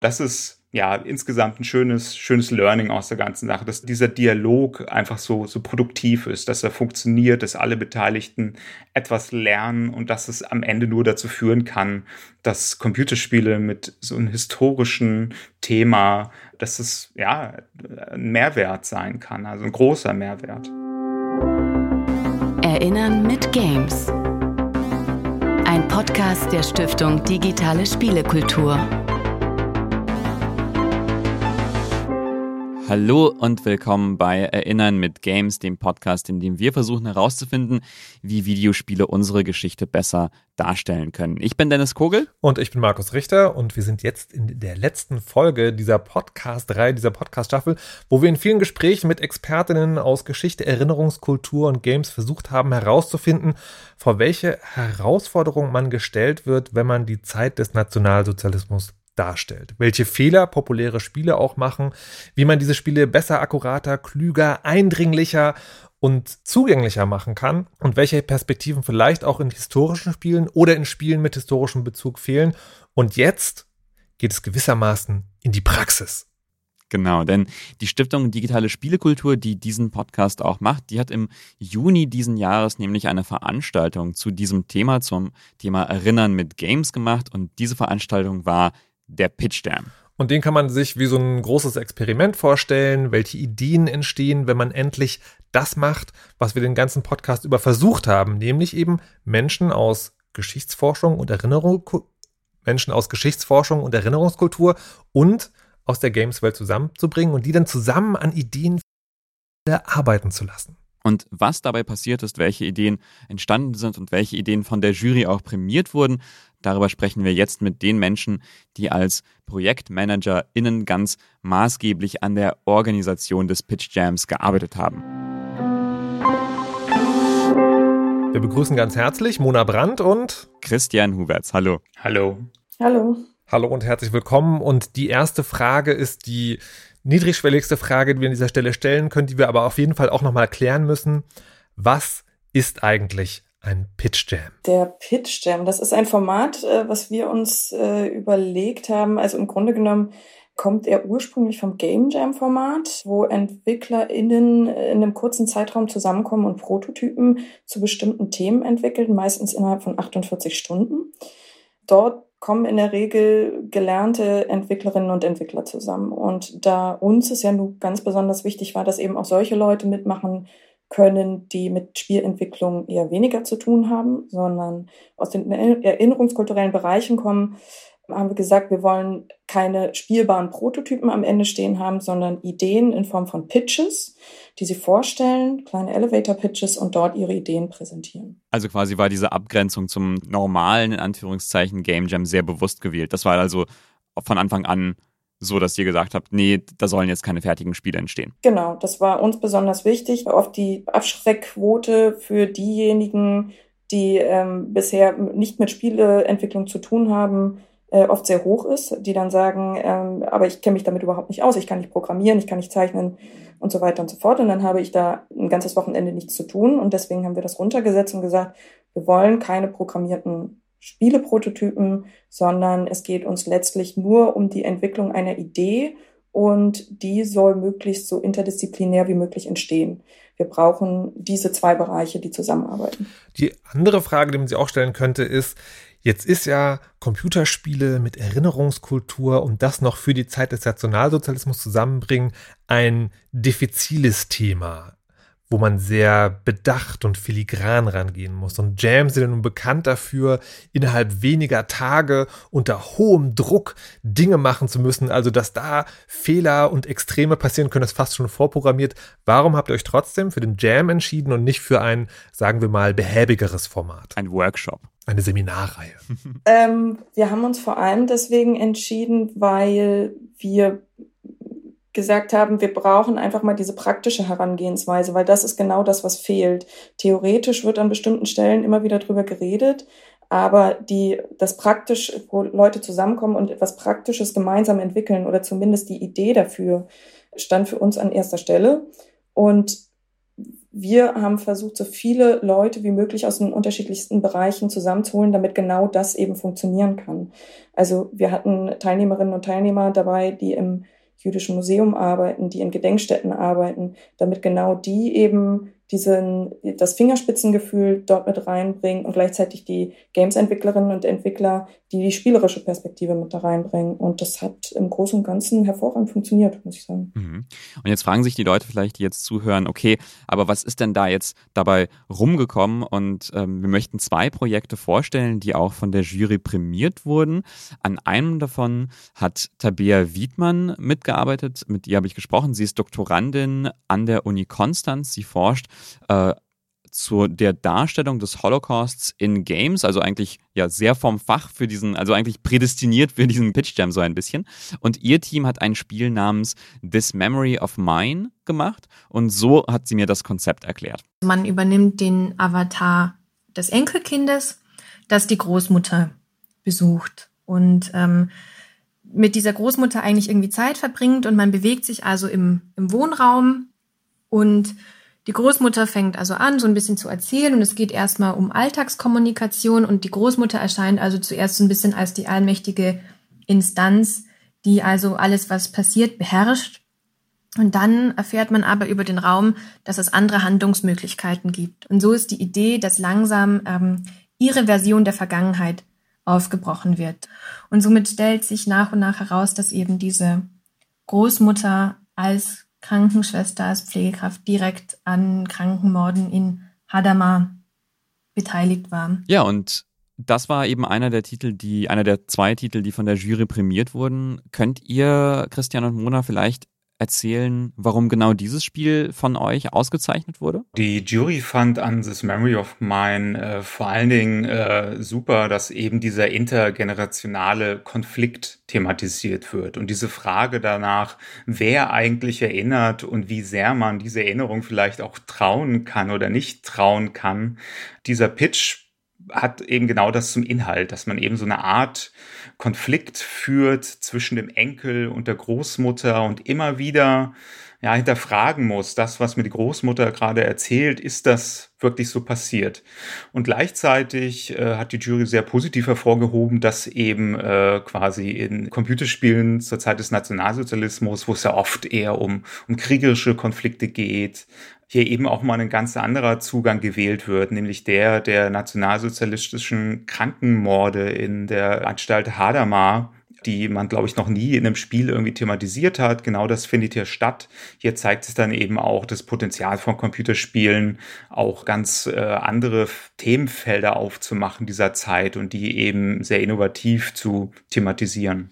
Das ist ja, insgesamt ein schönes, schönes Learning aus der ganzen Sache, dass dieser Dialog einfach so, so produktiv ist, dass er funktioniert, dass alle Beteiligten etwas lernen und dass es am Ende nur dazu führen kann, dass Computerspiele mit so einem historischen Thema, dass es, ja, ein Mehrwert sein kann, also ein großer Mehrwert. Erinnern mit Games. Ein Podcast der Stiftung Digitale Spielekultur. Hallo und willkommen bei Erinnern mit Games, dem Podcast, in dem wir versuchen herauszufinden, wie Videospiele unsere Geschichte besser darstellen können. Ich bin Dennis Kogel. Und ich bin Markus Richter und wir sind jetzt in der letzten Folge dieser Podcast-Reihe, dieser Podcast-Staffel, wo wir in vielen Gesprächen mit Expertinnen aus Geschichte, Erinnerungskultur und Games versucht haben herauszufinden, vor welche Herausforderung man gestellt wird, wenn man die Zeit des Nationalsozialismus darstellt, welche Fehler populäre Spiele auch machen, wie man diese Spiele besser, akkurater, klüger, eindringlicher und zugänglicher machen kann und welche Perspektiven vielleicht auch in historischen Spielen oder in Spielen mit historischem Bezug fehlen. Und jetzt geht es gewissermaßen in die Praxis. Genau, denn die Stiftung Digitale Spielekultur, die diesen Podcast auch macht, die hat im Juni diesen Jahres nämlich eine Veranstaltung zu diesem Thema, zum Thema Erinnern mit Games gemacht. Und diese Veranstaltung war der Pitch Jam. Und den kann man sich wie so ein großes Experiment vorstellen, welche Ideen entstehen, wenn man endlich das macht, was wir den ganzen Podcast über versucht haben, nämlich eben Menschen aus Geschichtsforschung und Erinnerung, Menschen aus Geschichtsforschung und Erinnerungskultur und aus der Games-Welt zusammenzubringen und die dann zusammen an Ideen arbeiten zu lassen. Und was dabei passiert ist, welche Ideen entstanden sind und welche Ideen von der Jury auch prämiert wurden, darüber sprechen wir jetzt mit den Menschen, die als ProjektmanagerInnen ganz maßgeblich an der Organisation des Pitch Jams gearbeitet haben. Wir begrüßen ganz herzlich Mona Brandt und Christian Huberts. Hallo. Hallo. Hallo. Hallo und herzlich willkommen. Und die erste Frage ist die niedrigschwelligste Frage, die wir an dieser Stelle stellen können, die wir aber auf jeden Fall auch nochmal klären müssen. Was ist eigentlich ein Pitch Jam? Der Pitch Jam, das ist ein Format, äh, was wir uns äh, überlegt haben. Also im Grunde genommen kommt er ursprünglich vom Game Jam Format, wo EntwicklerInnen in einem kurzen Zeitraum zusammenkommen und Prototypen zu bestimmten Themen entwickeln, meistens innerhalb von 48 Stunden. Dort kommen in der Regel gelernte Entwicklerinnen und Entwickler zusammen. Und da uns es ja nun ganz besonders wichtig war, dass eben auch solche Leute mitmachen können, die mit Spielentwicklung eher weniger zu tun haben, sondern aus den erinnerungskulturellen Bereichen kommen, haben wir gesagt, wir wollen keine spielbaren Prototypen am Ende stehen haben, sondern Ideen in Form von Pitches, die sie vorstellen, kleine Elevator-Pitches und dort ihre Ideen präsentieren. Also quasi war diese Abgrenzung zum normalen, in Anführungszeichen, Game Jam sehr bewusst gewählt. Das war also von Anfang an so, dass ihr gesagt habt, nee, da sollen jetzt keine fertigen Spiele entstehen. Genau, das war uns besonders wichtig. Oft die Abschreckquote für diejenigen, die ähm, bisher nicht mit Spieleentwicklung zu tun haben, äh, oft sehr hoch ist, die dann sagen, ähm, aber ich kenne mich damit überhaupt nicht aus, ich kann nicht programmieren, ich kann nicht zeichnen und so weiter und so fort. Und dann habe ich da ein ganzes Wochenende nichts zu tun und deswegen haben wir das runtergesetzt und gesagt, wir wollen keine programmierten Spieleprototypen, sondern es geht uns letztlich nur um die Entwicklung einer Idee und die soll möglichst so interdisziplinär wie möglich entstehen. Wir brauchen diese zwei Bereiche, die zusammenarbeiten. Die andere Frage, die man sich auch stellen könnte, ist, Jetzt ist ja Computerspiele mit Erinnerungskultur und das noch für die Zeit des Nationalsozialismus zusammenbringen ein diffiziles Thema wo man sehr bedacht und filigran rangehen muss. Und Jams sind ja nun bekannt dafür, innerhalb weniger Tage unter hohem Druck Dinge machen zu müssen. Also, dass da Fehler und Extreme passieren können, ist fast schon vorprogrammiert. Warum habt ihr euch trotzdem für den Jam entschieden und nicht für ein, sagen wir mal, behäbigeres Format? Ein Workshop. Eine Seminarreihe. ähm, wir haben uns vor allem deswegen entschieden, weil wir gesagt haben, wir brauchen einfach mal diese praktische Herangehensweise, weil das ist genau das, was fehlt. Theoretisch wird an bestimmten Stellen immer wieder drüber geredet, aber die, das praktisch, wo Leute zusammenkommen und etwas Praktisches gemeinsam entwickeln oder zumindest die Idee dafür stand für uns an erster Stelle. Und wir haben versucht, so viele Leute wie möglich aus den unterschiedlichsten Bereichen zusammenzuholen, damit genau das eben funktionieren kann. Also wir hatten Teilnehmerinnen und Teilnehmer dabei, die im Jüdischen Museum arbeiten, die in Gedenkstätten arbeiten, damit genau die eben diesen, das Fingerspitzengefühl dort mit reinbringen und gleichzeitig die Games-Entwicklerinnen und Entwickler, die die spielerische Perspektive mit da reinbringen. Und das hat im Großen und Ganzen hervorragend funktioniert, muss ich sagen. Mhm. Und jetzt fragen sich die Leute vielleicht, die jetzt zuhören, okay, aber was ist denn da jetzt dabei rumgekommen? Und ähm, wir möchten zwei Projekte vorstellen, die auch von der Jury prämiert wurden. An einem davon hat Tabea Wiedmann mitgearbeitet, mit ihr habe ich gesprochen. Sie ist Doktorandin an der Uni Konstanz. Sie forscht äh, zu der Darstellung des Holocausts in Games, also eigentlich ja sehr vom Fach für diesen, also eigentlich prädestiniert für diesen Pitch Jam so ein bisschen. Und ihr Team hat ein Spiel namens This Memory of Mine gemacht und so hat sie mir das Konzept erklärt. Man übernimmt den Avatar des Enkelkindes, das die Großmutter besucht und ähm, mit dieser Großmutter eigentlich irgendwie Zeit verbringt und man bewegt sich also im, im Wohnraum und die Großmutter fängt also an, so ein bisschen zu erzählen und es geht erstmal um Alltagskommunikation und die Großmutter erscheint also zuerst so ein bisschen als die allmächtige Instanz, die also alles, was passiert, beherrscht. Und dann erfährt man aber über den Raum, dass es andere Handlungsmöglichkeiten gibt. Und so ist die Idee, dass langsam ähm, ihre Version der Vergangenheit aufgebrochen wird. Und somit stellt sich nach und nach heraus, dass eben diese Großmutter als Krankenschwester als Pflegekraft direkt an Krankenmorden in Hadamar beteiligt war. Ja, und das war eben einer der Titel, die, einer der zwei Titel, die von der Jury prämiert wurden. Könnt ihr, Christian und Mona, vielleicht erzählen, warum genau dieses Spiel von euch ausgezeichnet wurde? Die Jury fand an This Memory of Mine äh, vor allen Dingen äh, super, dass eben dieser intergenerationale Konflikt thematisiert wird und diese Frage danach, wer eigentlich erinnert und wie sehr man diese Erinnerung vielleicht auch trauen kann oder nicht trauen kann. Dieser Pitch hat eben genau das zum Inhalt, dass man eben so eine Art Konflikt führt zwischen dem Enkel und der Großmutter und immer wieder ja, hinterfragen muss, das, was mir die Großmutter gerade erzählt, ist das wirklich so passiert? Und gleichzeitig äh, hat die Jury sehr positiv hervorgehoben, dass eben äh, quasi in Computerspielen zur Zeit des Nationalsozialismus, wo es ja oft eher um, um kriegerische Konflikte geht, hier eben auch mal ein ganz anderer Zugang gewählt wird, nämlich der der nationalsozialistischen Krankenmorde in der Anstalt Hadamar, die man, glaube ich, noch nie in einem Spiel irgendwie thematisiert hat. Genau das findet hier statt. Hier zeigt sich dann eben auch das Potenzial von Computerspielen, auch ganz äh, andere Themenfelder aufzumachen dieser Zeit und die eben sehr innovativ zu thematisieren.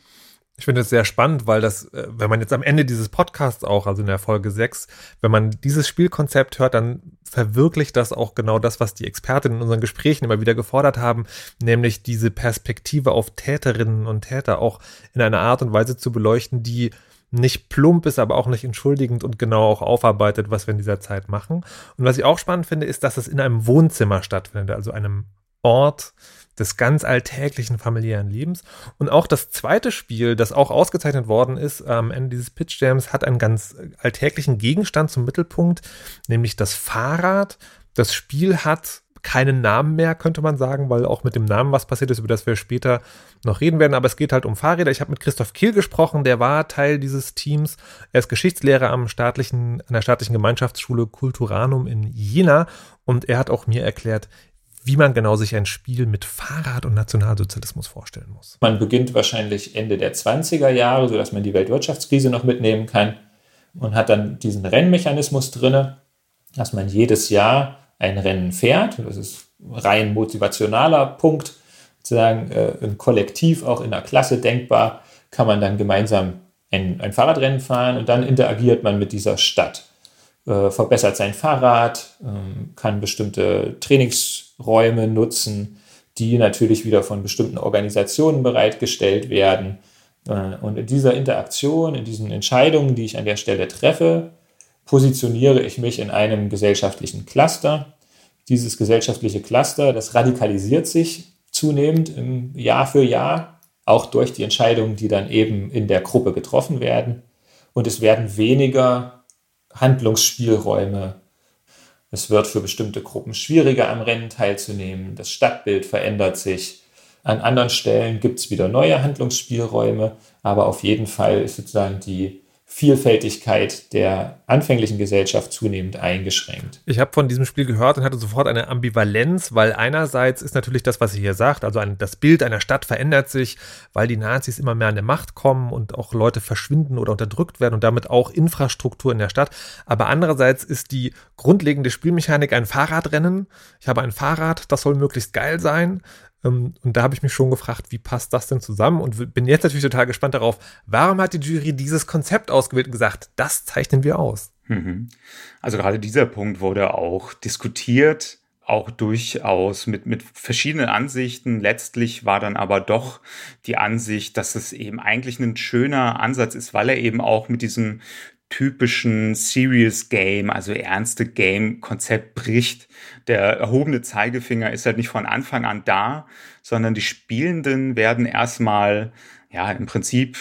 Ich finde es sehr spannend, weil das, äh, wenn man jetzt am Ende dieses Podcasts auch, also in der Folge 6, wenn man dieses Spielkonzept hört, dann verwirklicht das auch genau das, was die Expertinnen in unseren Gesprächen immer wieder gefordert haben, nämlich diese Perspektive auf Täterinnen und Täter auch in einer Art und Weise zu beleuchten, die nicht plump ist, aber auch nicht entschuldigend und genau auch aufarbeitet, was wir in dieser Zeit machen. Und was ich auch spannend finde, ist, dass es in einem Wohnzimmer stattfindet, also einem Ort, des ganz alltäglichen familiären Lebens. Und auch das zweite Spiel, das auch ausgezeichnet worden ist am Ende dieses Pitch Jams, hat einen ganz alltäglichen Gegenstand zum Mittelpunkt, nämlich das Fahrrad. Das Spiel hat keinen Namen mehr, könnte man sagen, weil auch mit dem Namen was passiert ist, über das wir später noch reden werden. Aber es geht halt um Fahrräder. Ich habe mit Christoph Kiel gesprochen, der war Teil dieses Teams. Er ist Geschichtslehrer am staatlichen, an der staatlichen Gemeinschaftsschule Culturanum in Jena und er hat auch mir erklärt, wie man genau sich ein Spiel mit Fahrrad und Nationalsozialismus vorstellen muss. Man beginnt wahrscheinlich Ende der 20er Jahre, sodass man die Weltwirtschaftskrise noch mitnehmen kann und hat dann diesen Rennmechanismus drin, dass man jedes Jahr ein Rennen fährt. Das ist rein motivationaler Punkt, sozusagen äh, im Kollektiv, auch in der Klasse denkbar, kann man dann gemeinsam ein, ein Fahrradrennen fahren und dann interagiert man mit dieser Stadt. Äh, verbessert sein Fahrrad, äh, kann bestimmte Trainingsräume nutzen, die natürlich wieder von bestimmten Organisationen bereitgestellt werden. Äh, und in dieser Interaktion, in diesen Entscheidungen, die ich an der Stelle treffe, positioniere ich mich in einem gesellschaftlichen Cluster. Dieses gesellschaftliche Cluster, das radikalisiert sich zunehmend Jahr für Jahr, auch durch die Entscheidungen, die dann eben in der Gruppe getroffen werden. Und es werden weniger Handlungsspielräume Es wird für bestimmte Gruppen schwieriger, am Rennen teilzunehmen. Das Stadtbild verändert sich. An anderen Stellen gibt es wieder neue Handlungsspielräume, aber auf jeden Fall ist sozusagen die Vielfältigkeit der anfänglichen Gesellschaft zunehmend eingeschränkt. Ich habe von diesem Spiel gehört und hatte sofort eine Ambivalenz, weil einerseits ist natürlich das, was sie hier sagt, also ein, das Bild einer Stadt verändert sich, weil die Nazis immer mehr an der Macht kommen und auch Leute verschwinden oder unterdrückt werden und damit auch Infrastruktur in der Stadt. Aber andererseits ist die grundlegende Spielmechanik ein Fahrradrennen. Ich habe ein Fahrrad, das soll möglichst geil sein. Ähm, und da habe ich mich schon gefragt, wie passt das denn zusammen? Und bin jetzt natürlich total gespannt darauf, warum hat die Jury dieses Konzept ausgewählt und gesagt, das zeichnen wir aus? Mhm. Also gerade dieser Punkt wurde auch diskutiert, auch durchaus mit, mit verschiedenen Ansichten. Letztlich war dann aber doch die Ansicht, dass es eben eigentlich ein schöner Ansatz ist, weil er eben auch mit diesem typischen Serious Game, also ernste Game-Konzept bricht. Der erhobene Zeigefinger ist halt nicht von Anfang an da, sondern die Spielenden werden erstmal, ja, im Prinzip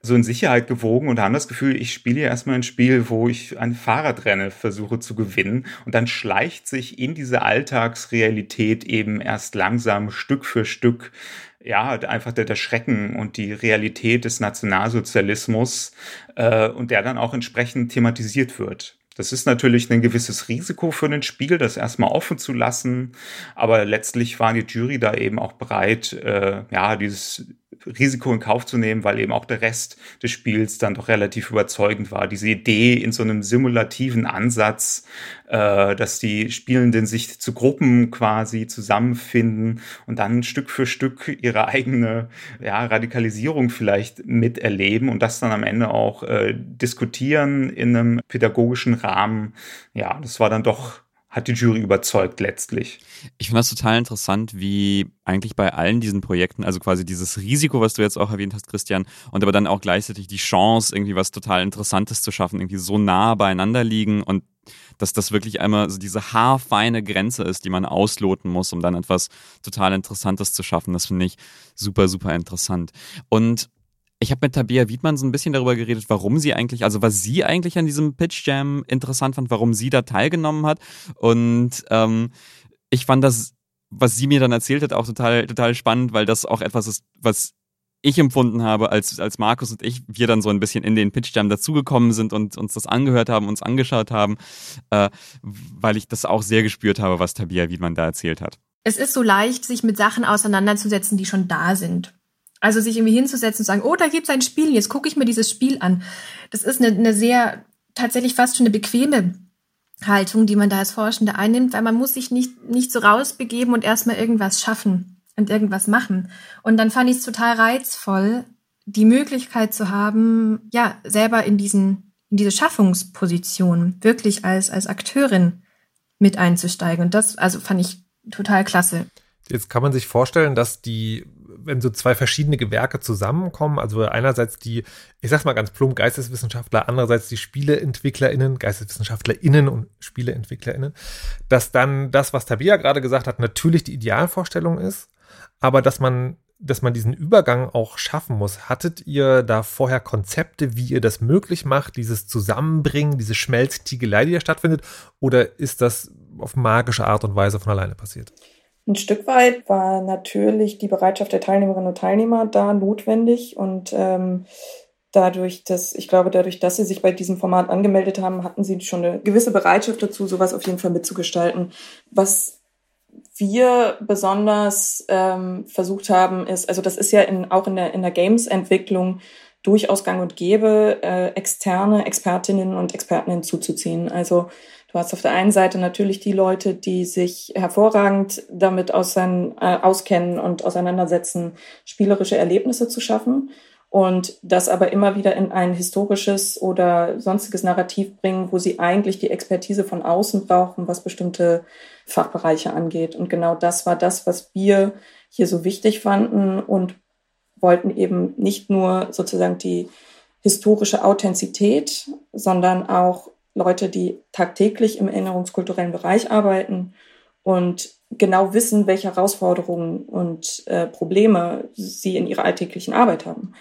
so in Sicherheit gewogen und haben das Gefühl, ich spiele erstmal ein Spiel, wo ich ein Fahrradrennen versuche zu gewinnen und dann schleicht sich in diese Alltagsrealität eben erst langsam Stück für Stück ja, einfach der, der Schrecken und die Realität des Nationalsozialismus äh, und der dann auch entsprechend thematisiert wird. Das ist natürlich ein gewisses Risiko für den Spiel, das erstmal offen zu lassen, aber letztlich war die Jury da eben auch bereit, äh, ja, dieses Risiko in Kauf zu nehmen, weil eben auch der Rest des Spiels dann doch relativ überzeugend war. Diese Idee in so einem simulativen Ansatz, äh, dass die Spielenden sich zu Gruppen quasi zusammenfinden und dann Stück für Stück ihre eigene ja, Radikalisierung vielleicht miterleben und das dann am Ende auch äh, diskutieren in einem pädagogischen Rahmen. Ja, das war dann doch hat die Jury überzeugt letztlich. Ich finde das total interessant, wie eigentlich bei allen diesen Projekten, also quasi dieses Risiko, was du jetzt auch erwähnt hast, Christian, und aber dann auch gleichzeitig die Chance, irgendwie was total Interessantes zu schaffen, irgendwie so nah beieinander liegen und dass das wirklich einmal so diese haarfeine Grenze ist, die man ausloten muss, um dann etwas total Interessantes zu schaffen. Das finde ich super, super interessant. Und ich habe mit Tabea Wiedmann so ein bisschen darüber geredet, warum sie eigentlich, also was sie eigentlich an diesem Pitch Jam interessant fand, warum sie da teilgenommen hat. Und ähm, ich fand das, was sie mir dann erzählt hat, auch total, total spannend, weil das auch etwas ist, was ich empfunden habe, als, als Markus und ich, wir dann so ein bisschen in den Pitch Jam dazugekommen sind und uns das angehört haben, uns angeschaut haben, äh, weil ich das auch sehr gespürt habe, was Tabia Wiedmann da erzählt hat. Es ist so leicht, sich mit Sachen auseinanderzusetzen, die schon da sind. Also sich irgendwie hinzusetzen und sagen, oh, da gibt's ein Spiel, jetzt gucke ich mir dieses Spiel an. Das ist eine, eine sehr, tatsächlich fast schon eine bequeme Haltung, die man da als Forschende einnimmt, weil man muss sich nicht, nicht so rausbegeben und erstmal irgendwas schaffen und irgendwas machen. Und dann fand ich es total reizvoll, die Möglichkeit zu haben, ja, selber in diesen, in diese Schaffungsposition wirklich als, als Akteurin mit einzusteigen. Und das, also fand ich total klasse. Jetzt kann man sich vorstellen, dass die wenn so zwei verschiedene Gewerke zusammenkommen, also einerseits die, ich sag's mal ganz plump, Geisteswissenschaftler, andererseits die SpieleentwicklerInnen, GeisteswissenschaftlerInnen und SpieleentwicklerInnen, dass dann das, was Tabia gerade gesagt hat, natürlich die Idealvorstellung ist, aber dass man dass man diesen Übergang auch schaffen muss. Hattet ihr da vorher Konzepte, wie ihr das möglich macht, dieses Zusammenbringen, diese Schmelztiegelei, die da stattfindet? Oder ist das auf magische Art und Weise von alleine passiert? Ein Stück weit war natürlich die Bereitschaft der Teilnehmerinnen und Teilnehmer da notwendig und ähm, dadurch, dass ich glaube, dadurch, dass sie sich bei diesem Format angemeldet haben, hatten sie schon eine gewisse Bereitschaft dazu, sowas auf jeden Fall mitzugestalten. Was wir besonders ähm, versucht haben, ist, also das ist ja in, auch in der, in der Games-Entwicklung durchaus gang und gäbe, äh, externe Expertinnen und Experten hinzuzuziehen. Also Du hast auf der einen Seite natürlich die Leute, die sich hervorragend damit ausein, äh, auskennen und auseinandersetzen, spielerische Erlebnisse zu schaffen und das aber immer wieder in ein historisches oder sonstiges Narrativ bringen, wo sie eigentlich die Expertise von außen brauchen, was bestimmte Fachbereiche angeht. Und genau das war das, was wir hier so wichtig fanden und wollten eben nicht nur sozusagen die historische Authentizität, sondern auch Leute, die tagtäglich im erinnerungskulturellen Bereich arbeiten und genau wissen, welche Herausforderungen und äh, Probleme sie in ihrer alltäglichen Arbeit haben.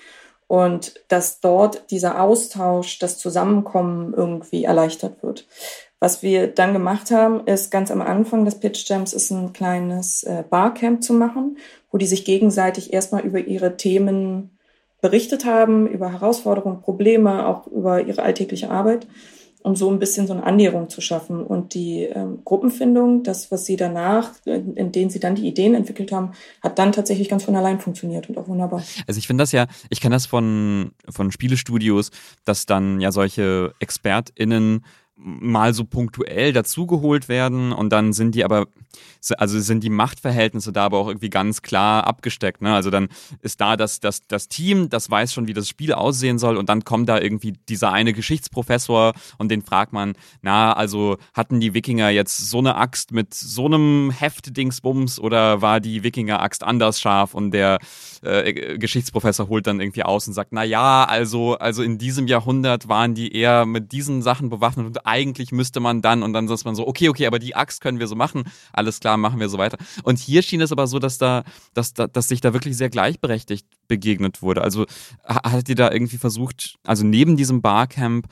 Und dass dort dieser Austausch, das Zusammenkommen irgendwie erleichtert wird. Was wir dann gemacht haben, ist ganz am Anfang des Pitch Jams ist ein kleines äh, Barcamp zu machen, wo die sich gegenseitig erstmal über ihre Themen berichtet haben, über Herausforderungen, Probleme, auch über ihre alltägliche Arbeit, um so ein bisschen so eine Annäherung zu schaffen. Und die ähm, Gruppenfindung, das, was sie danach, in, in denen sie dann die Ideen entwickelt haben, hat dann tatsächlich ganz von allein funktioniert und auch wunderbar. Also ich finde das ja, ich kenne das von, von Spielestudios, dass dann ja solche ExpertInnen mal so punktuell dazugeholt werden und dann sind die aber, also sind die Machtverhältnisse da aber auch irgendwie ganz klar abgesteckt. Ne? Also dann ist da das, das, das Team, das weiß schon, wie das Spiel aussehen soll und dann kommt da irgendwie dieser eine Geschichtsprofessor und den fragt man, na, also hatten die Wikinger jetzt so eine Axt mit so einem Heft-Dingsbums oder war die Wikinger-Axt anders scharf und der äh, Geschichtsprofessor holt dann irgendwie aus und sagt, na ja, also, also in diesem Jahrhundert waren die eher mit diesen Sachen bewaffnet und eigentlich müsste man dann und dann sagt man so, okay, okay, aber die Axt können wir so machen, alles klar, machen wir so weiter. Und hier schien es aber so, dass da, dass da, dass sich da wirklich sehr gleichberechtigt begegnet wurde. Also hat ihr da irgendwie versucht, also neben diesem Barcamp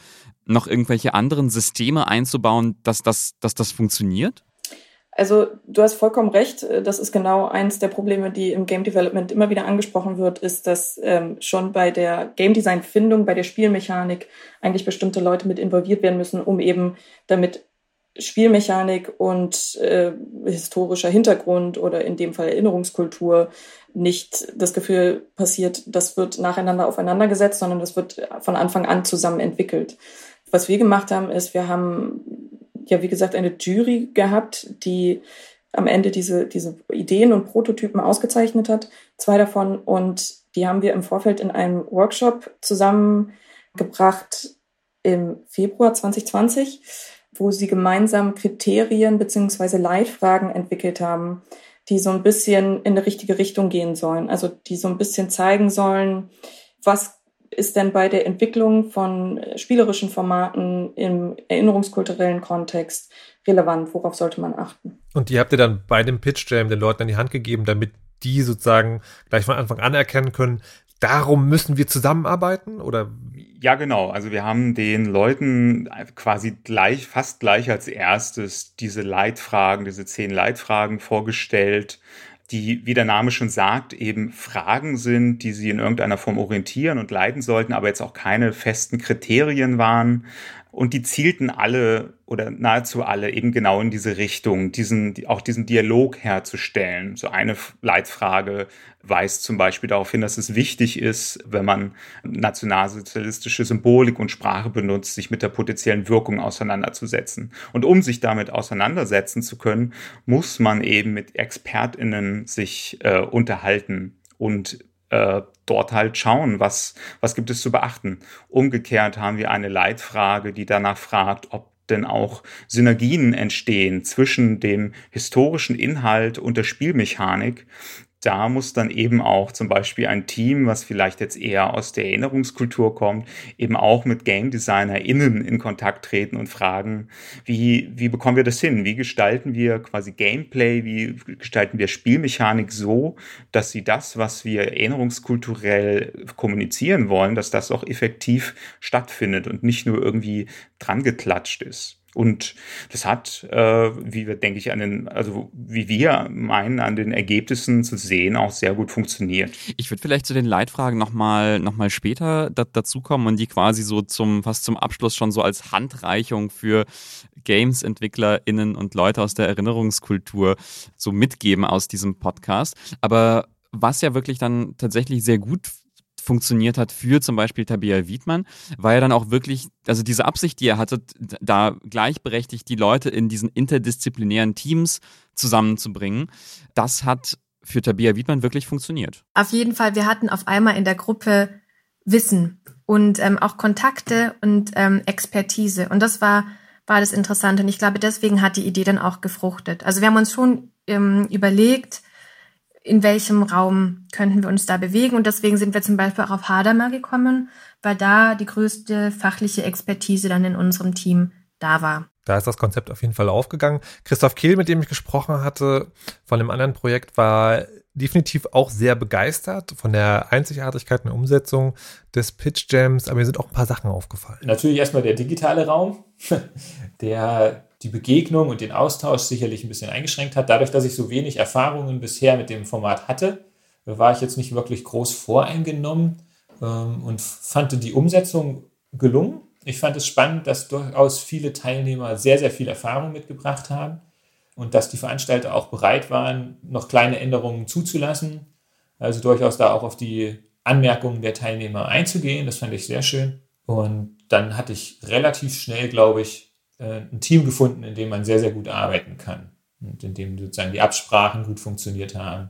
noch irgendwelche anderen Systeme einzubauen, dass das, dass das funktioniert? Also du hast vollkommen recht. Das ist genau eins der Probleme, die im Game Development immer wieder angesprochen wird, ist, dass ähm, schon bei der Game Design Findung, bei der Spielmechanik eigentlich bestimmte Leute mit involviert werden müssen, um eben damit Spielmechanik und äh, historischer Hintergrund oder in dem Fall Erinnerungskultur nicht das Gefühl passiert, das wird nacheinander aufeinander gesetzt, sondern das wird von Anfang an zusammen entwickelt. Was wir gemacht haben, ist, wir haben ja, wie gesagt, eine Jury gehabt, die am Ende diese, diese Ideen und Prototypen ausgezeichnet hat. Zwei davon. Und die haben wir im Vorfeld in einem Workshop zusammengebracht im Februar 2020, wo sie gemeinsam Kriterien beziehungsweise Leitfragen entwickelt haben, die so ein bisschen in die richtige Richtung gehen sollen. Also die so ein bisschen zeigen sollen, was ist denn bei der Entwicklung von äh, spielerischen Formaten im erinnerungskulturellen Kontext relevant? Worauf sollte man achten? Und die habt ihr dann bei dem Pitch Jam den Leuten an die Hand gegeben, damit die sozusagen gleich von Anfang an erkennen können, darum müssen wir zusammenarbeiten oder? Ja, genau. Also wir haben den Leuten quasi gleich, fast gleich als erstes diese Leitfragen, diese zehn Leitfragen vorgestellt, die, wie der Name schon sagt, eben Fragen sind, die sie in irgendeiner Form orientieren und leiten sollten, aber jetzt auch keine festen Kriterien waren. Und die zielten alle oder nahezu alle eben genau in diese Richtung, diesen, auch diesen Dialog herzustellen. So eine Leitfrage weist zum Beispiel darauf hin, dass es wichtig ist, wenn man nationalsozialistische Symbolik und Sprache benutzt, sich mit der potenziellen Wirkung auseinanderzusetzen. Und um sich damit auseinandersetzen zu können, muss man eben mit ExpertInnen sich äh, unterhalten und äh, dort halt schauen, was, was gibt es zu beachten. Umgekehrt haben wir eine Leitfrage, die danach fragt, ob denn auch Synergien entstehen zwischen dem historischen Inhalt und der Spielmechanik, da muss dann eben auch zum Beispiel ein Team, was vielleicht jetzt eher aus der Erinnerungskultur kommt, eben auch mit Game DesignerInnen in Kontakt treten und fragen, wie, wie bekommen wir das hin? Wie gestalten wir quasi Gameplay? Wie gestalten wir Spielmechanik so, dass sie das, was wir erinnerungskulturell kommunizieren wollen, dass das auch effektiv stattfindet und nicht nur irgendwie dran geklatscht ist? Und das hat, äh, wie wir, denke ich, an den, also wie wir meinen, an den Ergebnissen zu sehen, auch sehr gut funktioniert. Ich würde vielleicht zu den Leitfragen nochmal noch mal später da, dazukommen und die quasi so zum, fast zum Abschluss schon so als Handreichung für Games-EntwicklerInnen und Leute aus der Erinnerungskultur so mitgeben aus diesem Podcast. Aber was ja wirklich dann tatsächlich sehr gut funktioniert hat für zum Beispiel Tabea Wiedmann, war ja dann auch wirklich, also diese Absicht, die er hatte, da gleichberechtigt die Leute in diesen interdisziplinären Teams zusammenzubringen, das hat für Tabea Wiedmann wirklich funktioniert. Auf jeden Fall, wir hatten auf einmal in der Gruppe Wissen und ähm, auch Kontakte und ähm, Expertise. Und das war, war das Interessante. Und ich glaube, deswegen hat die Idee dann auch gefruchtet. Also wir haben uns schon ähm, überlegt, in welchem Raum könnten wir uns da bewegen. Und deswegen sind wir zum Beispiel auch auf Hadamar gekommen, weil da die größte fachliche Expertise dann in unserem Team da war. Da ist das Konzept auf jeden Fall aufgegangen. Christoph Kehl, mit dem ich gesprochen hatte, von einem anderen Projekt, war definitiv auch sehr begeistert von der Einzigartigkeit und Umsetzung des Pitch Jams, aber mir sind auch ein paar Sachen aufgefallen. Natürlich erstmal der digitale Raum, der die Begegnung und den Austausch sicherlich ein bisschen eingeschränkt hat. Dadurch, dass ich so wenig Erfahrungen bisher mit dem Format hatte, war ich jetzt nicht wirklich groß voreingenommen ähm, und fand die Umsetzung gelungen. Ich fand es spannend, dass durchaus viele Teilnehmer sehr, sehr viel Erfahrung mitgebracht haben und dass die Veranstalter auch bereit waren, noch kleine Änderungen zuzulassen. Also durchaus da auch auf die Anmerkungen der Teilnehmer einzugehen. Das fand ich sehr schön. Und dann hatte ich relativ schnell, glaube ich, äh, ein Team gefunden, in dem man sehr, sehr gut arbeiten kann und in dem sozusagen die Absprachen gut funktioniert haben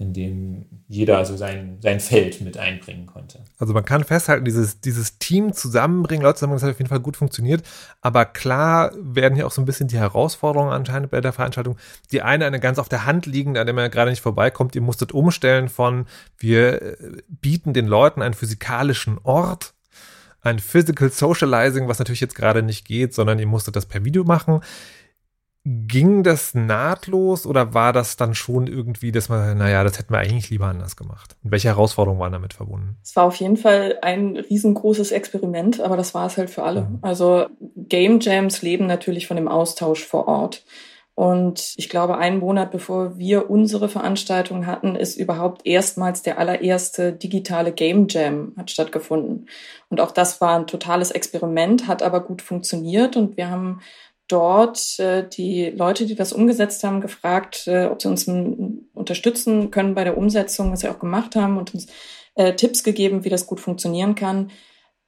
in dem jeder also sein, sein Feld mit einbringen konnte. Also man kann festhalten, dieses, dieses Team zusammenbringen, Leute zusammenbringen, das hat auf jeden Fall gut funktioniert. Aber klar werden hier auch so ein bisschen die Herausforderungen anscheinend bei der Veranstaltung. Die eine, eine ganz auf der Hand liegend, an der man gerade nicht vorbeikommt. Ihr musstet umstellen von, wir äh, bieten den Leuten einen physikalischen Ort, ein Physical Socializing, was natürlich jetzt gerade nicht geht, sondern ihr musstet das per Video machen. Ging das nahtlos oder war das dann schon irgendwie, dass man, naja, das hätten wir eigentlich lieber anders gemacht? Und welche Herausforderungen waren damit verbunden? Es war auf jeden Fall ein riesengroßes Experiment, aber das war es halt für alle. Mhm. Also Game Jams leben natürlich von dem Austausch vor Ort. Und ich glaube, einen Monat bevor wir unsere Veranstaltung hatten, ist überhaupt erstmals der allererste digitale Game Jam hat stattgefunden. Und auch das war ein totales Experiment, hat aber gut funktioniert und wir haben dort äh, die Leute, die das umgesetzt haben, gefragt, äh, ob sie uns unterstützen können bei der Umsetzung, was sie auch gemacht haben und uns äh, Tipps gegeben, wie das gut funktionieren kann.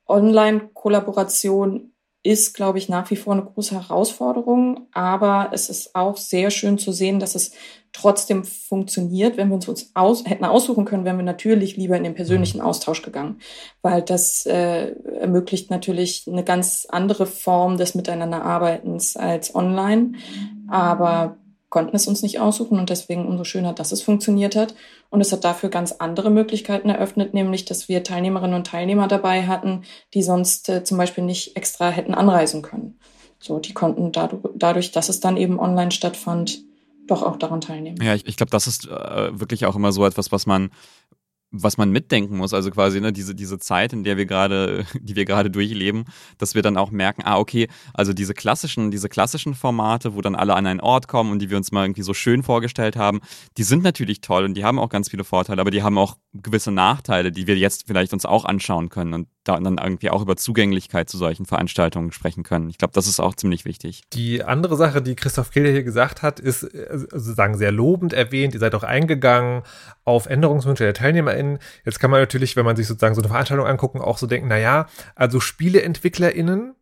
Online-Kollaboration ist, glaube ich, nach wie vor eine große Herausforderung. Aber es ist auch sehr schön zu sehen, dass es trotzdem funktioniert. Wenn wir uns, uns aus, hätten aussuchen können, wären wir natürlich lieber in den persönlichen mhm. Austausch gegangen, weil das äh, ermöglicht natürlich eine ganz andere Form des Miteinanderarbeitens als online. Aber konnten es uns nicht aussuchen und deswegen umso schöner, dass es funktioniert hat. Und es hat dafür ganz andere Möglichkeiten eröffnet, nämlich, dass wir Teilnehmerinnen und Teilnehmer dabei hatten, die sonst äh, zum Beispiel nicht extra hätten anreisen können. So, die konnten dadurch, dass es dann eben online stattfand, doch auch daran teilnehmen. Ja, ich, ich glaube, das ist äh, wirklich auch immer so etwas, was man was man mitdenken muss, also quasi ne, diese diese Zeit, in der wir gerade, die wir gerade durchleben, dass wir dann auch merken, ah okay, also diese klassischen diese klassischen Formate, wo dann alle an einen Ort kommen und die wir uns mal irgendwie so schön vorgestellt haben, die sind natürlich toll und die haben auch ganz viele Vorteile, aber die haben auch gewisse Nachteile, die wir jetzt vielleicht uns auch anschauen können. Und dann irgendwie auch über Zugänglichkeit zu solchen Veranstaltungen sprechen können. Ich glaube, das ist auch ziemlich wichtig. Die andere Sache, die Christoph Kilder hier gesagt hat, ist äh, sozusagen sehr lobend erwähnt. Ihr seid auch eingegangen auf Änderungswünsche der TeilnehmerInnen. Jetzt kann man natürlich, wenn man sich sozusagen so eine Veranstaltung angucken, auch so denken, na ja, also SpieleentwicklerInnen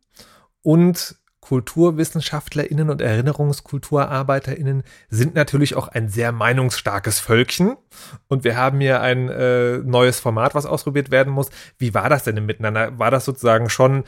und KulturwissenschaftlerInnen und ErinnerungskulturarbeiterInnen sind natürlich auch ein sehr meinungsstarkes Völkchen. Und wir haben hier ein äh, neues Format, was ausprobiert werden muss. Wie war das denn im Miteinander? War das sozusagen schon,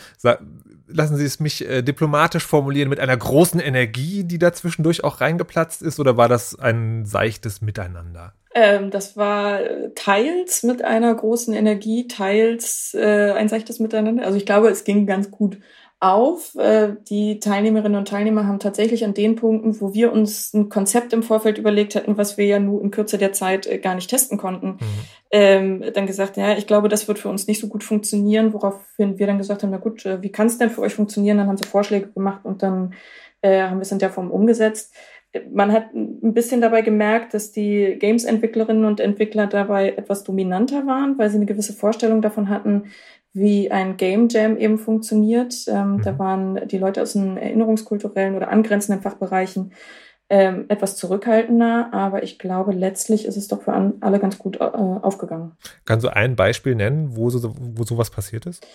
lassen Sie es mich äh, diplomatisch formulieren, mit einer großen Energie, die da zwischendurch auch reingeplatzt ist? Oder war das ein seichtes Miteinander? Ähm, das war teils mit einer großen Energie, teils äh, ein seichtes Miteinander. Also ich glaube, es ging ganz gut auf. Äh, die Teilnehmerinnen und Teilnehmer haben tatsächlich an den Punkten, wo wir uns ein Konzept im Vorfeld überlegt hatten, was wir ja nur in Kürze der Zeit äh, gar nicht testen konnten, mhm. ähm, dann gesagt, ja, ich glaube, das wird für uns nicht so gut funktionieren, woraufhin wir dann gesagt haben, na gut, äh, wie kann es denn für euch funktionieren? Dann haben sie Vorschläge gemacht und dann äh, haben wir es in der Form umgesetzt. Man hat ein bisschen dabei gemerkt, dass die Games-Entwicklerinnen und Entwickler dabei etwas dominanter waren, weil sie eine gewisse Vorstellung davon hatten, wie ein Game Jam eben funktioniert. Ähm, mhm. Da waren die Leute aus den erinnerungskulturellen oder angrenzenden Fachbereichen ähm, etwas zurückhaltender, aber ich glaube, letztlich ist es doch für an, alle ganz gut äh, aufgegangen. Kannst du ein Beispiel nennen, wo, so, wo sowas passiert ist?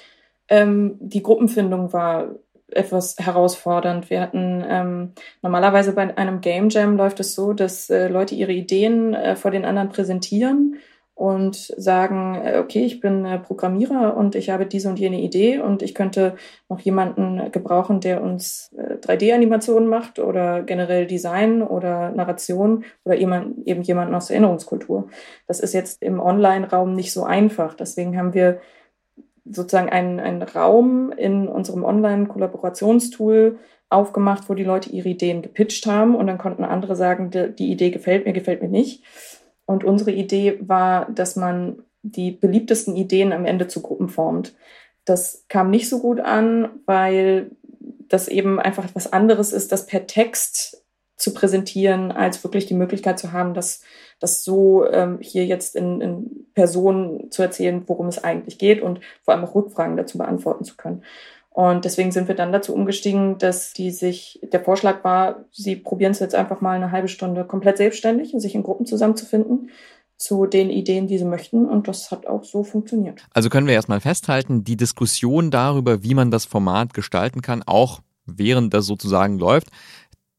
Ähm, die Gruppenfindung war etwas herausfordernd. Wir hatten ähm, normalerweise bei einem Game Jam läuft es so, dass äh, Leute ihre Ideen äh, vor den anderen präsentieren und sagen, äh, okay, ich bin äh, Programmierer und ich habe diese und jene Idee und ich könnte noch jemanden gebrauchen, der uns 3D-Animationen äh, macht oder generell Design oder Narration oder eben jemanden aus der Erinnerungskultur. Das ist jetzt im Online-Raum nicht so einfach. Deswegen haben wir sozusagen einen, einen Raum in unserem Online-Kollaborationstool aufgemacht, wo die Leute ihre Ideen gepitcht haben und dann konnten andere sagen, die Idee gefällt mir, gefällt mir nicht. Und unsere Idee war, dass man die beliebtesten Ideen am Ende zu Gruppen formt. Das kam nicht so gut an, weil das eben einfach etwas anderes ist, das per Text zu präsentieren, als wirklich die Möglichkeit zu haben, das, das so ähm, hier jetzt in, in Person zu erzählen, worum es eigentlich geht und vor allem auch Rückfragen dazu beantworten zu können. Und deswegen sind wir dann dazu umgestiegen, dass die sich, der Vorschlag war, sie probieren es jetzt einfach mal eine halbe Stunde komplett selbstständig und sich in Gruppen zusammenzufinden zu den Ideen, die sie möchten. Und das hat auch so funktioniert. Also können wir erstmal festhalten, die Diskussion darüber, wie man das Format gestalten kann, auch während das sozusagen läuft,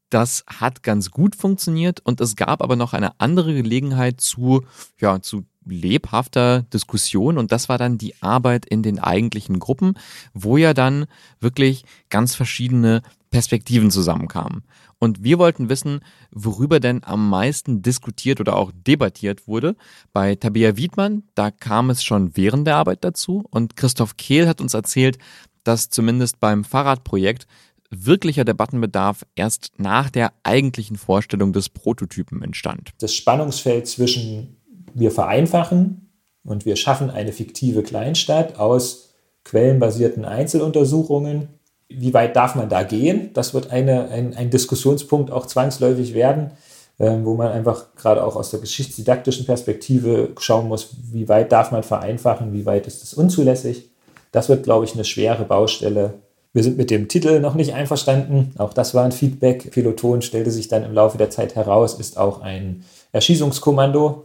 das hat ganz gut funktioniert und es gab aber noch eine andere Gelegenheit zu, ja, zu lebhafter Diskussion und das war dann die Arbeit in den eigentlichen Gruppen, wo ja dann wirklich ganz verschiedene Perspektiven zusammenkamen. Und wir wollten wissen, worüber denn am meisten diskutiert oder auch debattiert wurde. Bei Tabea Wiedmann, da kam es schon während der Arbeit dazu und Christoph Kehl hat uns erzählt, dass zumindest beim Fahrradprojekt wirklicher Debattenbedarf erst nach der eigentlichen Vorstellung des Prototypen entstand. Das Spannungsfeld zwischen wir vereinfachen und wir schaffen eine fiktive Kleinstadt aus quellenbasierten Einzeluntersuchungen. Wie weit darf man da gehen? Das wird eine, ein, ein Diskussionspunkt auch zwangsläufig werden, äh, wo man einfach gerade auch aus der geschichtsdidaktischen Perspektive schauen muss, wie weit darf man vereinfachen, wie weit ist es unzulässig. Das wird, glaube ich, eine schwere Baustelle wir sind mit dem Titel noch nicht einverstanden. Auch das war ein Feedback. Peloton stellte sich dann im Laufe der Zeit heraus, ist auch ein Erschießungskommando.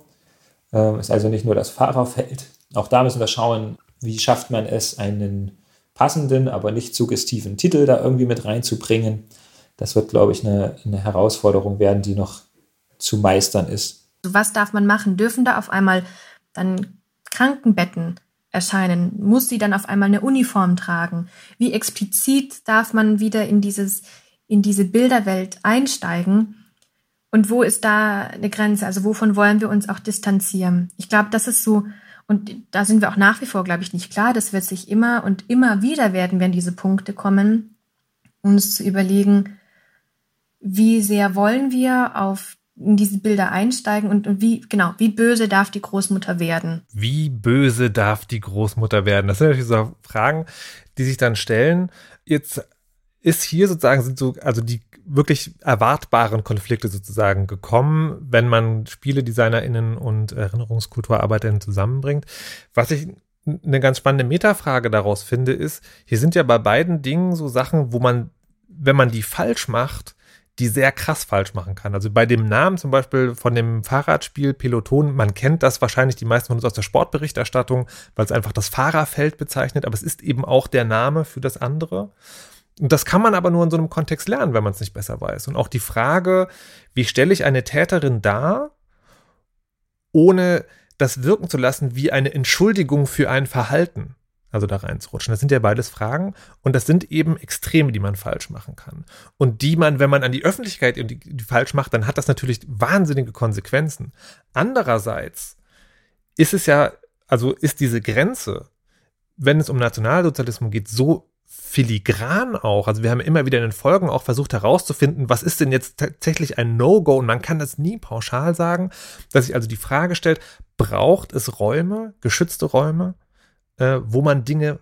Ähm, ist also nicht nur das Fahrerfeld. Auch da müssen wir schauen, wie schafft man es, einen passenden, aber nicht suggestiven Titel da irgendwie mit reinzubringen. Das wird, glaube ich, eine, eine Herausforderung werden, die noch zu meistern ist. Was darf man machen? Dürfen da auf einmal dann Krankenbetten erscheinen? Muss sie dann auf einmal eine Uniform tragen? Wie explizit darf man wieder in dieses, in diese Bilderwelt einsteigen? Und wo ist da eine Grenze? Also wovon wollen wir uns auch distanzieren? Ich glaube, das ist so, und da sind wir auch nach wie vor, glaube ich, nicht klar. Das wird sich immer und immer wieder werden, wenn diese Punkte kommen, uns zu überlegen, wie sehr wollen wir auf in diese Bilder einsteigen und, und wie, genau, wie böse darf die Großmutter werden? Wie böse darf die Großmutter werden? Das sind natürlich so Fragen, die sich dann stellen. Jetzt ist hier sozusagen, sind so, also die wirklich erwartbaren Konflikte sozusagen gekommen, wenn man SpieledesignerInnen und Erinnerungskulturarbeiterinnen zusammenbringt. Was ich eine ganz spannende Metafrage daraus finde, ist, hier sind ja bei beiden Dingen so Sachen, wo man, wenn man die falsch macht, die sehr krass falsch machen kann. Also bei dem Namen zum Beispiel von dem Fahrradspiel Peloton, man kennt das wahrscheinlich die meisten von uns aus der Sportberichterstattung, weil es einfach das Fahrerfeld bezeichnet, aber es ist eben auch der Name für das andere. Und das kann man aber nur in so einem Kontext lernen, wenn man es nicht besser weiß. Und auch die Frage, wie stelle ich eine Täterin dar, ohne das wirken zu lassen wie eine Entschuldigung für ein Verhalten also da reinzurutschen. Das sind ja beides Fragen und das sind eben Extreme, die man falsch machen kann. Und die man, wenn man an die Öffentlichkeit die, die falsch macht, dann hat das natürlich wahnsinnige Konsequenzen. Andererseits ist es ja, also ist diese Grenze, wenn es um Nationalsozialismus geht, so filigran auch. Also wir haben immer wieder in den Folgen auch versucht herauszufinden, was ist denn jetzt tatsächlich ein No-Go? Und man kann das nie pauschal sagen, dass sich also die Frage stellt, braucht es Räume, geschützte Räume, äh, wo man Dinge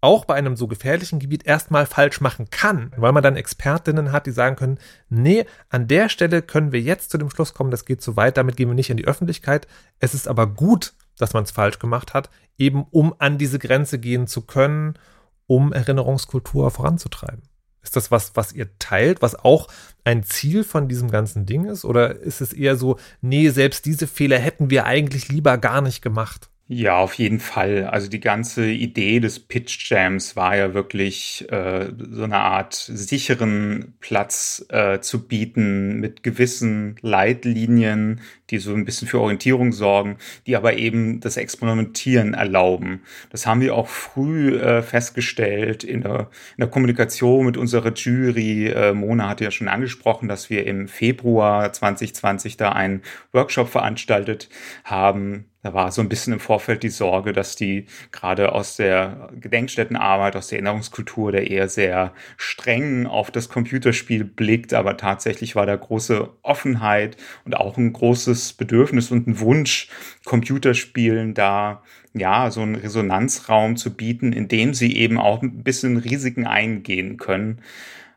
auch bei einem so gefährlichen Gebiet erstmal falsch machen kann, weil man dann Expertinnen hat, die sagen können, nee, an der Stelle können wir jetzt zu dem Schluss kommen, das geht zu weit, damit gehen wir nicht in die Öffentlichkeit. Es ist aber gut, dass man es falsch gemacht hat, eben um an diese Grenze gehen zu können, um Erinnerungskultur voranzutreiben. Ist das was, was ihr teilt, was auch ein Ziel von diesem ganzen Ding ist? Oder ist es eher so, nee, selbst diese Fehler hätten wir eigentlich lieber gar nicht gemacht? Ja, auf jeden Fall. Also die ganze Idee des Pitch Jams war ja wirklich äh, so eine Art sicheren Platz äh, zu bieten mit gewissen Leitlinien, die so ein bisschen für Orientierung sorgen, die aber eben das Experimentieren erlauben. Das haben wir auch früh äh, festgestellt in der, in der Kommunikation mit unserer Jury. Äh, Mona hatte ja schon angesprochen, dass wir im Februar 2020 da einen Workshop veranstaltet haben Da war so ein bisschen im Vorfeld die Sorge, dass die gerade aus der Gedenkstättenarbeit, aus der Erinnerungskultur, der eher sehr streng auf das Computerspiel blickt, aber tatsächlich war da große Offenheit und auch ein großes Bedürfnis und ein Wunsch, Computerspielen da ja, so einen Resonanzraum zu bieten, in dem sie eben auch ein bisschen Risiken eingehen können.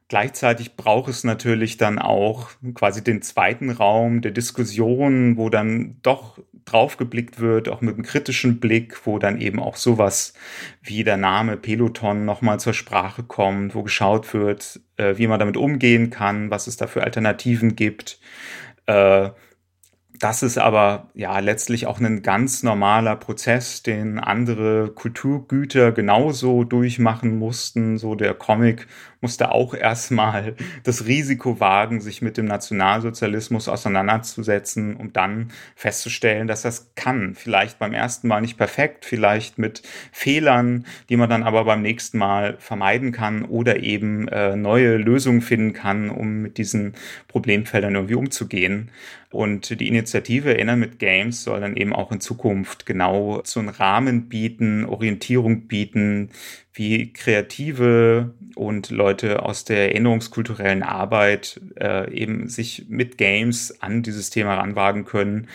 Gleichzeitig braucht es natürlich dann auch quasi den zweiten Raum der Diskussion, wo dann doch drauf geblickt wird, auch mit einem kritischen Blick, wo dann eben auch sowas wie der Name Peloton nochmal zur Sprache kommt, wo geschaut wird, äh, wie man damit umgehen kann, was es da für Alternativen gibt. Äh, das ist aber ja letztlich auch ein ganz normaler Prozess, den andere Kulturgüter genauso durchmachen mussten. So der Comic musste auch erstmal das Risiko wagen, sich mit dem Nationalsozialismus auseinanderzusetzen, um dann festzustellen, dass das kann. Vielleicht beim ersten Mal nicht perfekt, vielleicht mit Fehlern, die man dann aber beim nächsten Mal vermeiden kann oder eben äh, neue Lösungen finden kann, um mit diesen Problemfeldern irgendwie umzugehen. Und die Initiative Erinnern mit Games soll dann eben auch in Zukunft genau so einen Rahmen bieten, Orientierung bieten, wie Kreative und Leute aus der erinnerungskulturellen Arbeit äh, eben sich mit Games an dieses Thema ranwagen können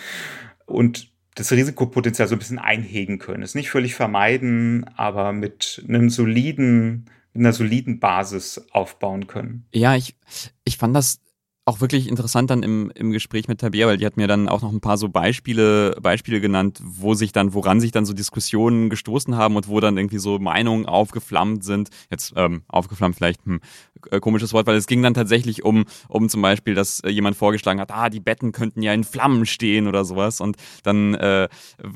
und das Risikopotenzial so ein bisschen einhegen können. Es nicht völlig vermeiden, aber mit einem soliden, einer soliden Basis aufbauen können. Ja, ich, ich fand das auch wirklich interessant dann im, im Gespräch mit Tabea, weil die hat mir dann auch noch ein paar so Beispiele, Beispiele genannt, wo sich dann, woran sich dann so Diskussionen gestoßen haben und wo dann irgendwie so Meinungen aufgeflammt sind. Jetzt ähm, aufgeflammt vielleicht ein äh, komisches Wort, weil es ging dann tatsächlich um, um zum Beispiel, dass äh, jemand vorgeschlagen hat, ah, die Betten könnten ja in Flammen stehen oder sowas. Und dann äh,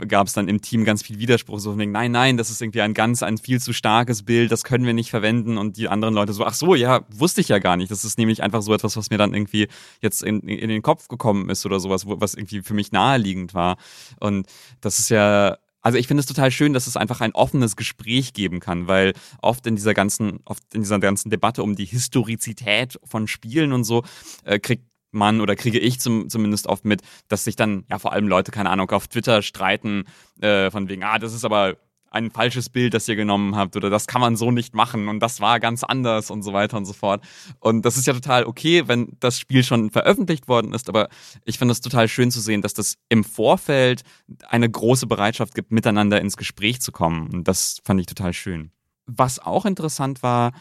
gab es dann im Team ganz viel Widerspruch, so von wegen, nein, nein, das ist irgendwie ein ganz, ein viel zu starkes Bild, das können wir nicht verwenden. Und die anderen Leute so, ach so, ja, wusste ich ja gar nicht. Das ist nämlich einfach so etwas, was mir dann irgendwie jetzt in, in den Kopf gekommen ist oder sowas, was irgendwie für mich naheliegend war. Und das ist ja also ich finde es total schön, dass es einfach ein offenes Gespräch geben kann, weil oft in dieser ganzen, oft in dieser ganzen Debatte um die Historizität von Spielen und so äh, kriegt man oder kriege ich zum, zumindest oft mit, dass sich dann ja vor allem Leute, keine Ahnung, auf Twitter streiten, äh, von wegen, ah, das ist aber ein falsches Bild, das ihr genommen habt oder das kann man so nicht machen und das war ganz anders und so weiter und so fort. Und das ist ja total okay, wenn das Spiel schon veröffentlicht worden ist, aber ich finde es total schön zu sehen, dass das im Vorfeld eine große Bereitschaft gibt, miteinander ins Gespräch zu kommen. Und das fand ich total schön. Was auch interessant war,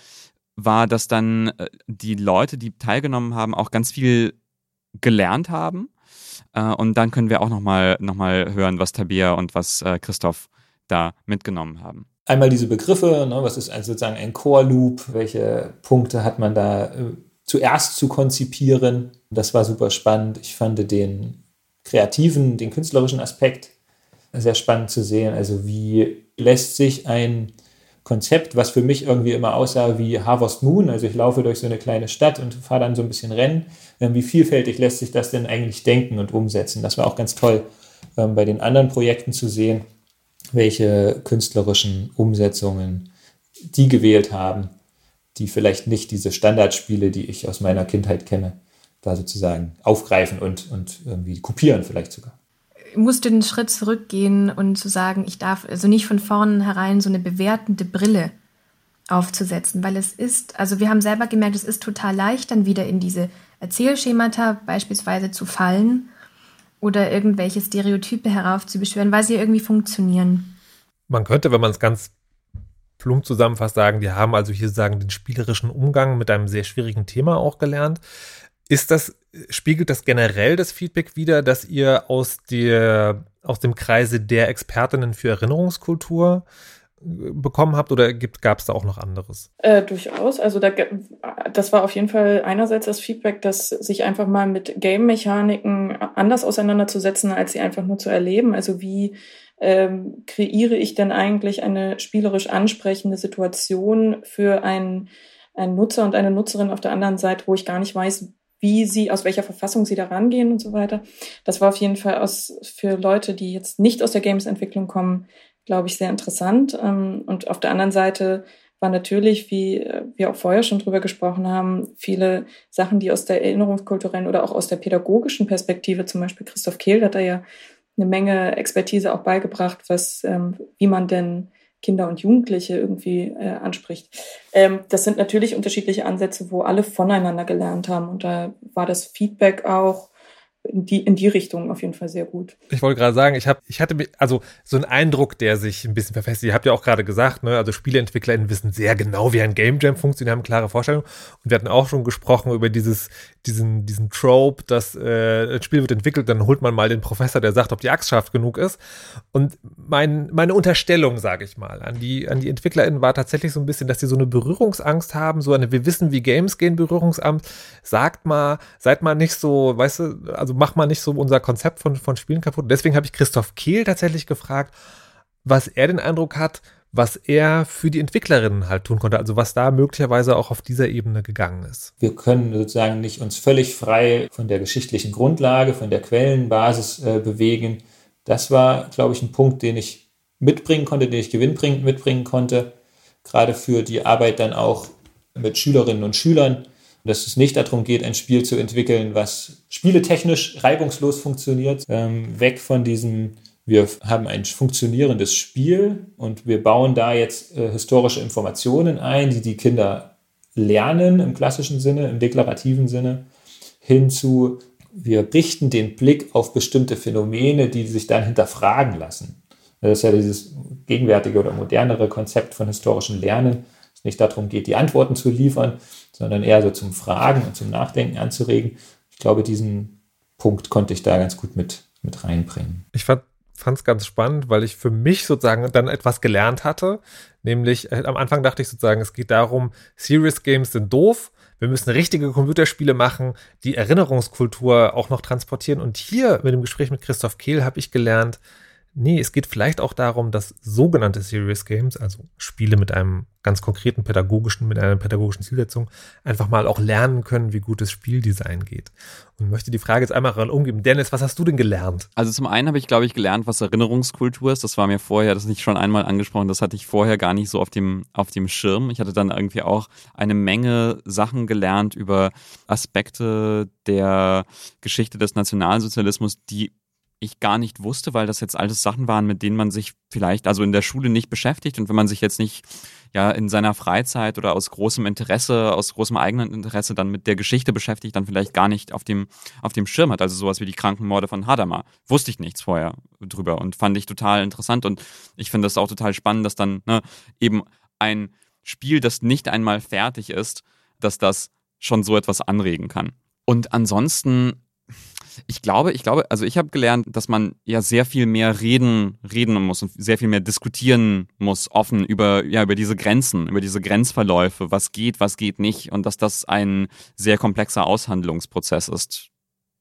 war, dass dann äh, die Leute, die teilgenommen haben, auch ganz viel gelernt haben. Äh, und dann können wir auch nochmal noch mal hören, was Tabea und was äh, Christoph da mitgenommen haben. Einmal diese Begriffe, ne, was ist sozusagen ein Core-Loop, welche Punkte hat man da äh, zuerst zu konzipieren. Das war super spannend. Ich fand den kreativen, den künstlerischen Aspekt sehr spannend zu sehen. Also wie lässt sich ein Konzept, was für mich irgendwie immer aussah wie Harvest Moon, also ich laufe durch so eine kleine Stadt und fahre dann so ein bisschen Rennen, ähm, wie vielfältig lässt sich das denn eigentlich denken und umsetzen. Das war auch ganz toll ähm, bei den anderen Projekten zu sehen, welche künstlerischen Umsetzungen die gewählt haben, die vielleicht nicht diese Standardspiele, die ich aus meiner Kindheit kenne, da sozusagen aufgreifen und, und irgendwie kopieren vielleicht sogar. Ich musste einen Schritt zurückgehen und zu sagen, ich darf also nicht von vornherein so eine bewertende Brille aufzusetzen, weil es ist, also wir haben selber gemerkt, es ist total leicht, dann wieder in diese Erzählschemata beispielsweise zu fallen oder irgendwelche Stereotype heraufzubeschwören, weil sie irgendwie funktionieren. Man könnte, wenn man es ganz plump zusammenfasst, sagen, wir haben also hier sagen den spielerischen Umgang mit einem sehr schwierigen Thema auch gelernt. Ist das, spiegelt das generell das Feedback wieder, dass ihr aus der, aus dem Kreise der Expertinnen für Erinnerungskultur bekommen habt oder gab es da auch noch anderes? Äh, durchaus. Also da, das war auf jeden Fall einerseits das Feedback, dass sich einfach mal mit Game-Mechaniken anders auseinanderzusetzen, als sie einfach nur zu erleben. Also wie ähm, kreiere ich denn eigentlich eine spielerisch ansprechende Situation für einen, einen Nutzer und eine Nutzerin auf der anderen Seite, wo ich gar nicht weiß, wie sie, aus welcher Verfassung sie da rangehen und so weiter. Das war auf jeden Fall aus, für Leute, die jetzt nicht aus der Games-Entwicklung kommen, glaube ich, sehr interessant. Ähm, und auf der anderen Seite war natürlich, wie äh, wir auch vorher schon drüber gesprochen haben, viele Sachen, die aus der erinnerungskulturellen oder auch aus der pädagogischen Perspektive, zum Beispiel Christoph Kehl hat da ja eine Menge Expertise auch beigebracht, was, ähm, wie man denn Kinder und Jugendliche irgendwie äh, anspricht. Ähm, das sind natürlich unterschiedliche Ansätze, wo alle voneinander gelernt haben. Und da war das Feedback auch in die, in die Richtung auf jeden Fall sehr gut. Ich wollte gerade sagen, ich habe, ich hatte also so einen Eindruck, der sich ein bisschen verfestigt. Ihr habt ja auch gerade gesagt, ne, also SpieleentwicklerInnen wissen sehr genau, wie ein Game Jam funktioniert, haben klare Vorstellungen. Und wir hatten auch schon gesprochen über dieses, diesen, diesen Trope, dass äh, ein Spiel wird entwickelt, dann holt man mal den Professor, der sagt, ob die Axt scharf genug ist. Und mein, meine Unterstellung, sage ich mal, an die, an die EntwicklerInnen war tatsächlich so ein bisschen, dass sie so eine Berührungsangst haben, so eine, wir wissen, wie Games gehen, Berührungsangst. Sagt mal, seid mal nicht so, weißt du, also mach mal nicht so unser Konzept von, von Spielen kaputt. Deswegen habe ich Christoph Kehl tatsächlich gefragt, was er den Eindruck hat, was er für die Entwicklerinnen halt tun konnte, also was da möglicherweise auch auf dieser Ebene gegangen ist. Wir können sozusagen nicht uns völlig frei von der geschichtlichen Grundlage, von der Quellenbasis äh, bewegen. Das war, glaube ich, ein Punkt, den ich mitbringen konnte, den ich gewinnbringend mitbringen konnte, gerade für die Arbeit dann auch mit Schülerinnen und Schülern, dass es nicht darum geht, ein Spiel zu entwickeln, was spieletechnisch reibungslos funktioniert, ähm, weg von diesem wir haben ein funktionierendes Spiel und wir bauen da jetzt äh, historische Informationen ein, die die Kinder lernen im klassischen Sinne, im deklarativen Sinne, hinzu, wir richten den Blick auf bestimmte Phänomene, die sich dann hinterfragen lassen. Das ist ja dieses gegenwärtige oder modernere Konzept von historischem Lernen, es nicht darum geht, die Antworten zu liefern, sondern eher so zum Fragen und zum Nachdenken anzuregen. Ich glaube, diesen Punkt konnte ich da ganz gut mit, mit reinbringen. Ich fand fand es ganz spannend, weil ich für mich sozusagen dann etwas gelernt hatte. Nämlich, äh, am Anfang dachte ich sozusagen, es geht darum, Serious Games sind doof. Wir müssen richtige Computerspiele machen, die Erinnerungskultur auch noch transportieren. Und hier mit dem Gespräch mit Christoph Kehl habe ich gelernt, Nee, es geht vielleicht auch darum, dass sogenannte Serious Games, also Spiele mit einem ganz konkreten pädagogischen, mit einer pädagogischen Zielsetzung, einfach mal auch lernen können, wie gutes Spieldesign geht. Und möchte die Frage jetzt einmal umgeben. Dennis, was hast du denn gelernt? Also zum einen habe ich, glaube ich, gelernt, was Erinnerungskultur ist. Das war mir vorher, das nicht schon einmal angesprochen, das hatte ich vorher gar nicht so auf dem, auf dem Schirm. Ich hatte dann irgendwie auch eine Menge Sachen gelernt über Aspekte der Geschichte des Nationalsozialismus, die ich gar nicht wusste, weil das jetzt alles Sachen waren, mit denen man sich vielleicht also in der Schule nicht beschäftigt und wenn man sich jetzt nicht ja in seiner Freizeit oder aus großem Interesse, aus großem eigenen Interesse dann mit der Geschichte beschäftigt, dann vielleicht gar nicht auf dem auf dem Schirm hat, also sowas wie die Krankenmorde von Hadamar. Wusste ich nichts vorher drüber und fand ich total interessant und ich finde das auch total spannend, dass dann ne, eben ein Spiel, das nicht einmal fertig ist, dass das schon so etwas anregen kann. Und ansonsten ich glaube, ich glaube, also ich habe gelernt, dass man ja sehr viel mehr reden, reden muss und sehr viel mehr diskutieren muss, offen über, ja, über diese Grenzen, über diese Grenzverläufe, was geht, was geht nicht und dass das ein sehr komplexer Aushandlungsprozess ist,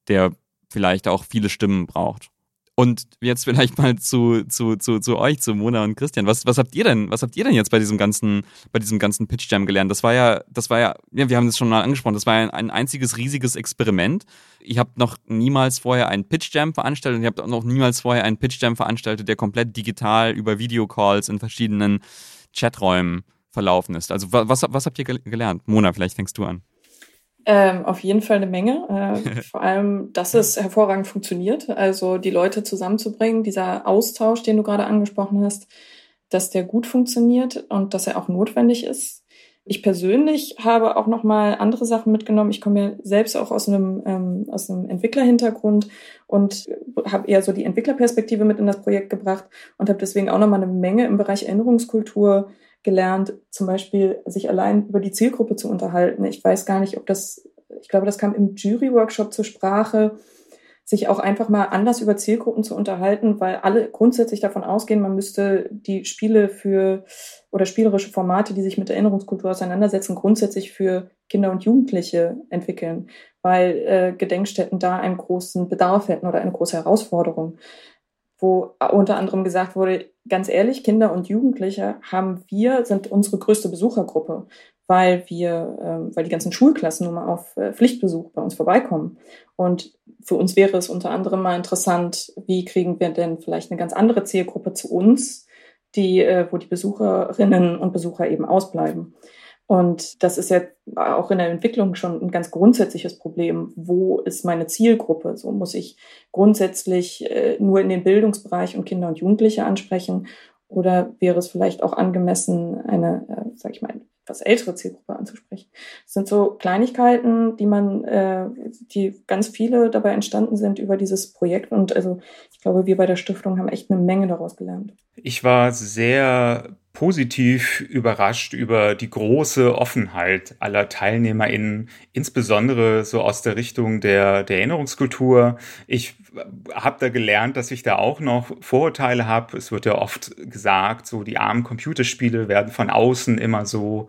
der vielleicht auch viele Stimmen braucht. Und jetzt vielleicht mal zu, zu, zu, zu euch, zu Mona und Christian. Was, was habt ihr denn, was habt ihr denn jetzt bei diesem ganzen, bei diesem ganzen Pitch Jam gelernt? Das war ja, das war ja, ja wir haben es schon mal angesprochen, das war ja ein, einziges riesiges Experiment. Ihr habt noch niemals vorher einen Pitch Jam veranstaltet und ihr habt auch noch niemals vorher einen Pitch Jam veranstaltet, der komplett digital über Videocalls in verschiedenen Chaträumen verlaufen ist. Also was, was habt ihr gelernt? Mona, vielleicht fängst du an. Ähm, auf jeden Fall eine Menge. Äh, vor allem, dass es hervorragend funktioniert. Also die Leute zusammenzubringen, dieser Austausch, den du gerade angesprochen hast, dass der gut funktioniert und dass er auch notwendig ist. Ich persönlich habe auch noch mal andere Sachen mitgenommen. Ich komme ja selbst auch aus einem ähm, aus einem Entwicklerhintergrund und habe eher so die Entwicklerperspektive mit in das Projekt gebracht und habe deswegen auch noch mal eine Menge im Bereich Erinnerungskultur gelernt, zum Beispiel sich allein über die Zielgruppe zu unterhalten. Ich weiß gar nicht, ob das, ich glaube, das kam im Jury-Workshop zur Sprache, sich auch einfach mal anders über Zielgruppen zu unterhalten, weil alle grundsätzlich davon ausgehen, man müsste die Spiele für oder spielerische Formate, die sich mit Erinnerungskultur auseinandersetzen, grundsätzlich für Kinder und Jugendliche entwickeln, weil äh, Gedenkstätten da einen großen Bedarf hätten oder eine große Herausforderung wo unter anderem gesagt wurde, ganz ehrlich, Kinder und Jugendliche haben wir, sind unsere größte Besuchergruppe, weil wir, äh, weil die ganzen Schulklassen nun mal auf äh, Pflichtbesuch bei uns vorbeikommen. Und für uns wäre es unter anderem mal interessant, wie kriegen wir denn vielleicht eine ganz andere Zielgruppe zu uns, die, äh, wo die Besucherinnen und Besucher eben ausbleiben. Und das ist ja auch in der Entwicklung schon ein ganz grundsätzliches Problem. Wo ist meine Zielgruppe? So muss ich grundsätzlich äh, nur in den Bildungsbereich und Kinder und Jugendliche ansprechen oder wäre es vielleicht auch angemessen, eine, äh, sag ich mal, etwas ältere Zielgruppe anzusprechen? Das sind so Kleinigkeiten, die man, äh, die ganz viele dabei entstanden sind über dieses Projekt. Und also ich glaube, wir bei der Stiftung haben echt eine Menge daraus gelernt. Ich war sehr positiv überrascht über die große Offenheit aller TeilnehmerInnen, insbesondere so aus der Richtung der, der Erinnerungskultur. Ich habe da gelernt, dass ich da auch noch Vorurteile habe. Es wird ja oft gesagt, so die armen Computerspiele werden von außen immer so,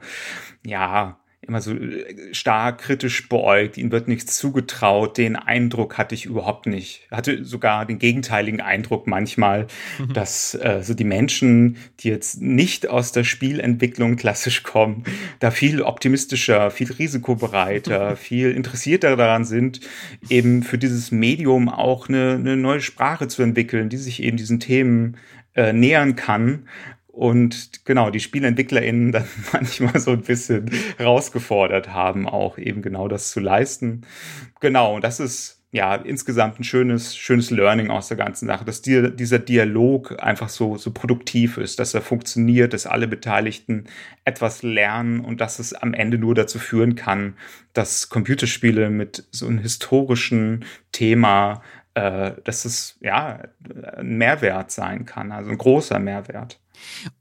ja, immer so äh, stark kritisch beäugt, ihnen wird nichts zugetraut. Den Eindruck hatte ich überhaupt nicht. Hatte sogar den gegenteiligen Eindruck manchmal, mhm. dass äh, so die Menschen, die jetzt nicht aus der Spielentwicklung klassisch kommen, da viel optimistischer, viel risikobereiter, viel interessierter daran sind, eben für dieses Medium auch eine, eine neue Sprache zu entwickeln, die sich eben diesen Themen äh, nähern kann und genau die SpielentwicklerInnen dann manchmal so ein bisschen herausgefordert haben, auch eben genau das zu leisten. Genau, und das ist ja insgesamt ein schönes, schönes Learning aus der ganzen Sache, dass die, dieser Dialog einfach so, so produktiv ist, dass er funktioniert, dass alle Beteiligten etwas lernen und dass es am Ende nur dazu führen kann, dass Computerspiele mit so einem historischen Thema äh, dass es ja ein Mehrwert sein kann, also ein großer Mehrwert.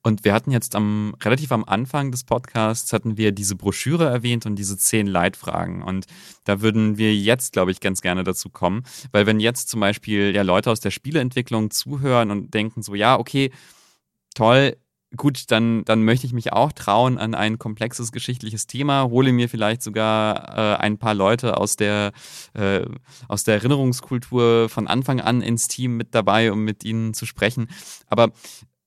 Und wir hatten jetzt am relativ am Anfang des Podcasts hatten wir diese Broschüre erwähnt und diese zehn Leitfragen. Und da würden wir jetzt, glaube ich, ganz gerne dazu kommen, weil wenn jetzt zum Beispiel ja Leute aus der Spieleentwicklung zuhören und denken so, ja, okay, toll, gut, dann, dann möchte ich mich auch trauen an ein komplexes geschichtliches Thema, hole mir vielleicht sogar äh, ein paar Leute aus der, äh, aus der Erinnerungskultur von Anfang an ins Team mit dabei, um mit ihnen zu sprechen. Aber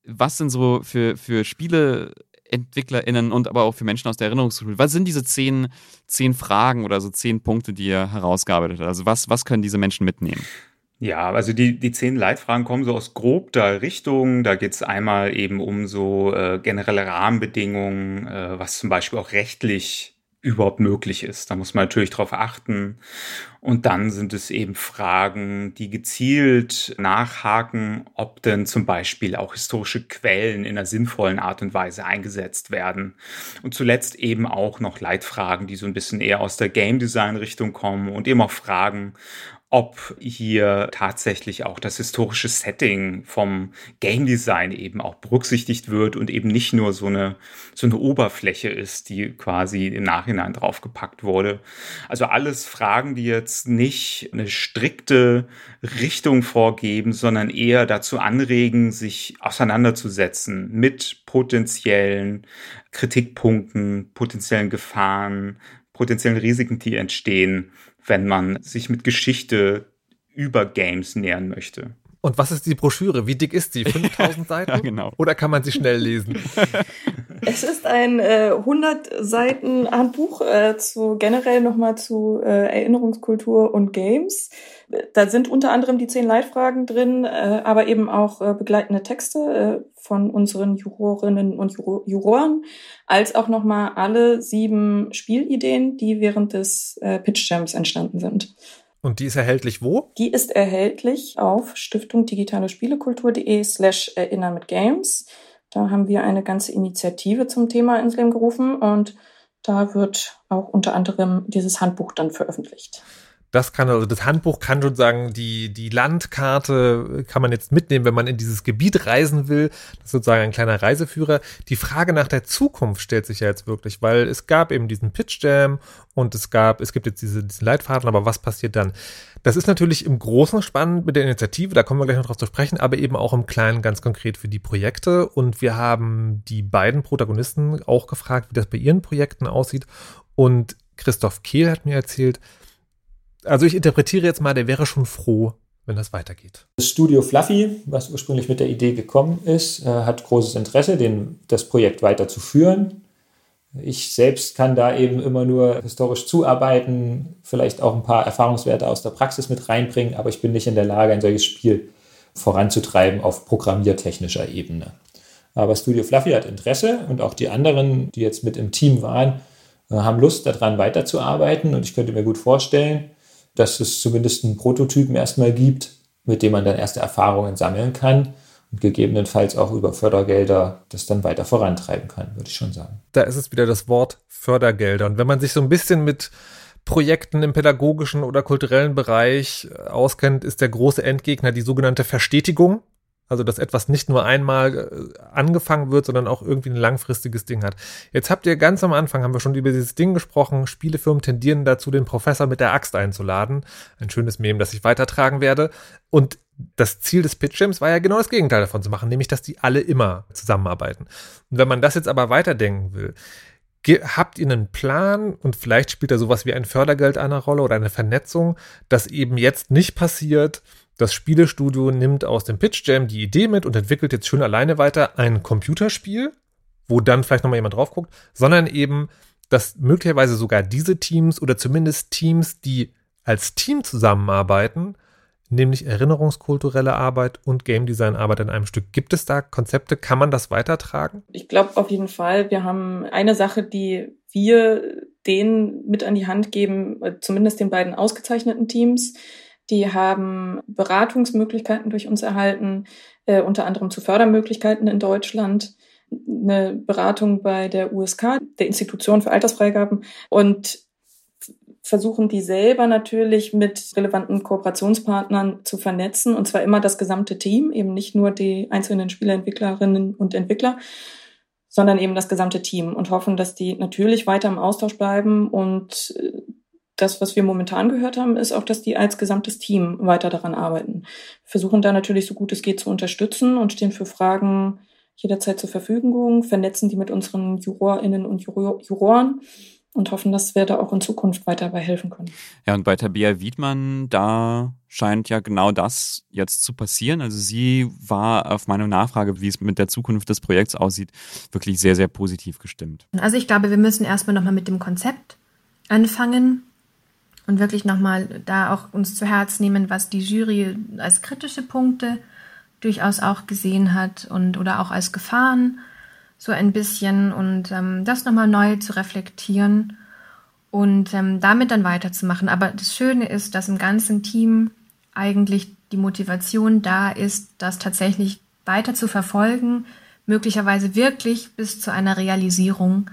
was sind so für, für SpieleentwicklerInnen und aber auch für Menschen aus der Erinnerungskultur, was sind diese zehn, zehn Fragen oder so zehn Punkte, die ihr herausgearbeitet habt? Also was, was können diese Menschen mitnehmen? Ja, also die, die zehn Leitfragen kommen so aus grob der Richtung. Da geht es einmal eben um so äh, generelle Rahmenbedingungen, äh, was zum Beispiel auch rechtlich überhaupt möglich ist. Da muss man natürlich drauf achten. Und dann sind es eben Fragen, die gezielt nachhaken, ob denn zum Beispiel auch historische Quellen in einer sinnvollen Art und Weise eingesetzt werden. Und zuletzt eben auch noch Leitfragen, die so ein bisschen eher aus der Game Design Richtung kommen und eben auch Fragen, ob hier tatsächlich auch das historische Setting vom Game Design eben auch berücksichtigt wird und eben nicht nur so eine, so eine Oberfläche ist, die quasi im Nachhinein draufgepackt wurde. Also alles Fragen, die jetzt nicht eine strikte Richtung vorgeben, sondern eher dazu anregen, sich auseinanderzusetzen mit potenziellen Kritikpunkten, potenziellen Gefahren, potenziellen Risiken, die entstehen wenn man sich mit Geschichte über Games nähern möchte. Und was ist die Broschüre? Wie dick ist sie? 5000 Seiten? ja, genau. Oder kann man sie schnell lesen? Es ist ein äh, 100 Seiten Handbuch äh, zu generell nochmal zu äh, Erinnerungskultur und Games. Da sind unter anderem die zehn Leitfragen drin, äh, aber eben auch äh, begleitende Texte äh, von unseren Jurorinnen und Juro Juroren, als auch nochmal alle sieben Spielideen, die während des äh, Pitch Jams entstanden sind. Und die ist erhältlich wo? Die ist erhältlich auf stiftungdigitalespielekultur.de slash erinnern mit Games. Da haben wir eine ganze Initiative zum Thema ins Leben gerufen und da wird auch unter anderem dieses Handbuch dann veröffentlicht. Das kann, also das Handbuch kann schon sagen, die, die Landkarte kann man jetzt mitnehmen, wenn man in dieses Gebiet reisen will. Das ist sozusagen ein kleiner Reiseführer. Die Frage nach der Zukunft stellt sich ja jetzt wirklich, weil es gab eben diesen Pitch Jam und es gab, es gibt jetzt diese, diesen Leitfaden, aber was passiert dann? Das ist natürlich im Großen spannend mit der Initiative, da kommen wir gleich noch drauf zu sprechen, aber eben auch im Kleinen ganz konkret für die Projekte. Und wir haben die beiden Protagonisten auch gefragt, wie das bei ihren Projekten aussieht. Und Christoph Kehl hat mir erzählt, also ich interpretiere jetzt mal, der wäre schon froh, wenn das weitergeht. Das Studio Fluffy, was ursprünglich mit der Idee gekommen ist, äh, hat großes Interesse, den, das Projekt weiterzuführen. Ich selbst kann da eben immer nur historisch zuarbeiten, vielleicht auch ein paar Erfahrungswerte aus der Praxis mit reinbringen, aber ich bin nicht in der Lage, ein solches Spiel voranzutreiben auf programmiertechnischer Ebene. Aber Studio Fluffy hat Interesse und auch die anderen, die jetzt mit im Team waren, äh, haben Lust daran weiterzuarbeiten. Und ich könnte mir gut vorstellen, dass es zumindest einen Prototypen erstmal gibt, mit dem man dann erste Erfahrungen sammeln kann und gegebenenfalls auch über Fördergelder das dann weiter vorantreiben kann, würde ich schon sagen. Da ist es wieder das Wort Fördergelder. Und wenn man sich so ein bisschen mit Projekten im pädagogischen oder kulturellen Bereich auskennt, ist der große Endgegner die sogenannte Verstetigung. Also, dass etwas nicht nur einmal äh, angefangen wird, sondern auch irgendwie ein langfristiges Ding hat. Jetzt habt ihr ganz am Anfang, haben wir schon über dieses Ding gesprochen, Spielefirmen tendieren dazu, den Professor mit der Axt einzuladen. Ein schönes Mem, das ich weitertragen werde. Und das Ziel des Pitch war ja genau das Gegenteil davon zu machen, nämlich, dass die alle immer zusammenarbeiten. Und wenn man das jetzt aber weiterdenken will, habt ihr einen Plan und vielleicht spielt da sowas wie ein Fördergeld eine Rolle oder eine Vernetzung, das eben jetzt nicht passiert, das Spielestudio nimmt aus dem Pitch Jam die Idee mit und entwickelt jetzt schön alleine weiter ein Computerspiel, wo dann vielleicht nochmal jemand drauf guckt, sondern eben, dass möglicherweise sogar diese Teams oder zumindest Teams, die als Team zusammenarbeiten, nämlich erinnerungskulturelle Arbeit und Game Design Arbeit in einem Stück. Gibt es da Konzepte? Kann man das weitertragen? Ich glaube auf jeden Fall. Wir haben eine Sache, die wir denen mit an die Hand geben, äh, zumindest den beiden ausgezeichneten Teams, die haben Beratungsmöglichkeiten durch uns erhalten, äh, unter anderem zu Fördermöglichkeiten in Deutschland, eine Beratung bei der USK, der Institution für Altersfreigaben und versuchen die selber natürlich mit relevanten Kooperationspartnern zu vernetzen und zwar immer das gesamte Team, eben nicht nur die einzelnen Spieleentwicklerinnen und Entwickler, sondern eben das gesamte Team und hoffen, dass die natürlich weiter im Austausch bleiben und äh, das, was wir momentan gehört haben, ist auch, dass die als gesamtes Team weiter daran arbeiten. Versuchen da natürlich so gut es geht zu unterstützen und stehen für Fragen jederzeit zur Verfügung, vernetzen die mit unseren JurorInnen und Juror Juroren und hoffen, dass wir da auch in Zukunft weiter dabei helfen können. Ja, und bei Tabia Wiedmann, da scheint ja genau das jetzt zu passieren. Also sie war auf meine Nachfrage, wie es mit der Zukunft des Projekts aussieht, wirklich sehr, sehr positiv gestimmt. Also ich glaube, wir müssen erstmal nochmal mit dem Konzept anfangen und wirklich nochmal da auch uns zu Herz nehmen, was die Jury als kritische Punkte durchaus auch gesehen hat und oder auch als Gefahren so ein bisschen und ähm, das nochmal neu zu reflektieren und ähm, damit dann weiterzumachen. Aber das Schöne ist, dass im ganzen Team eigentlich die Motivation da ist, das tatsächlich weiter zu verfolgen, möglicherweise wirklich bis zu einer Realisierung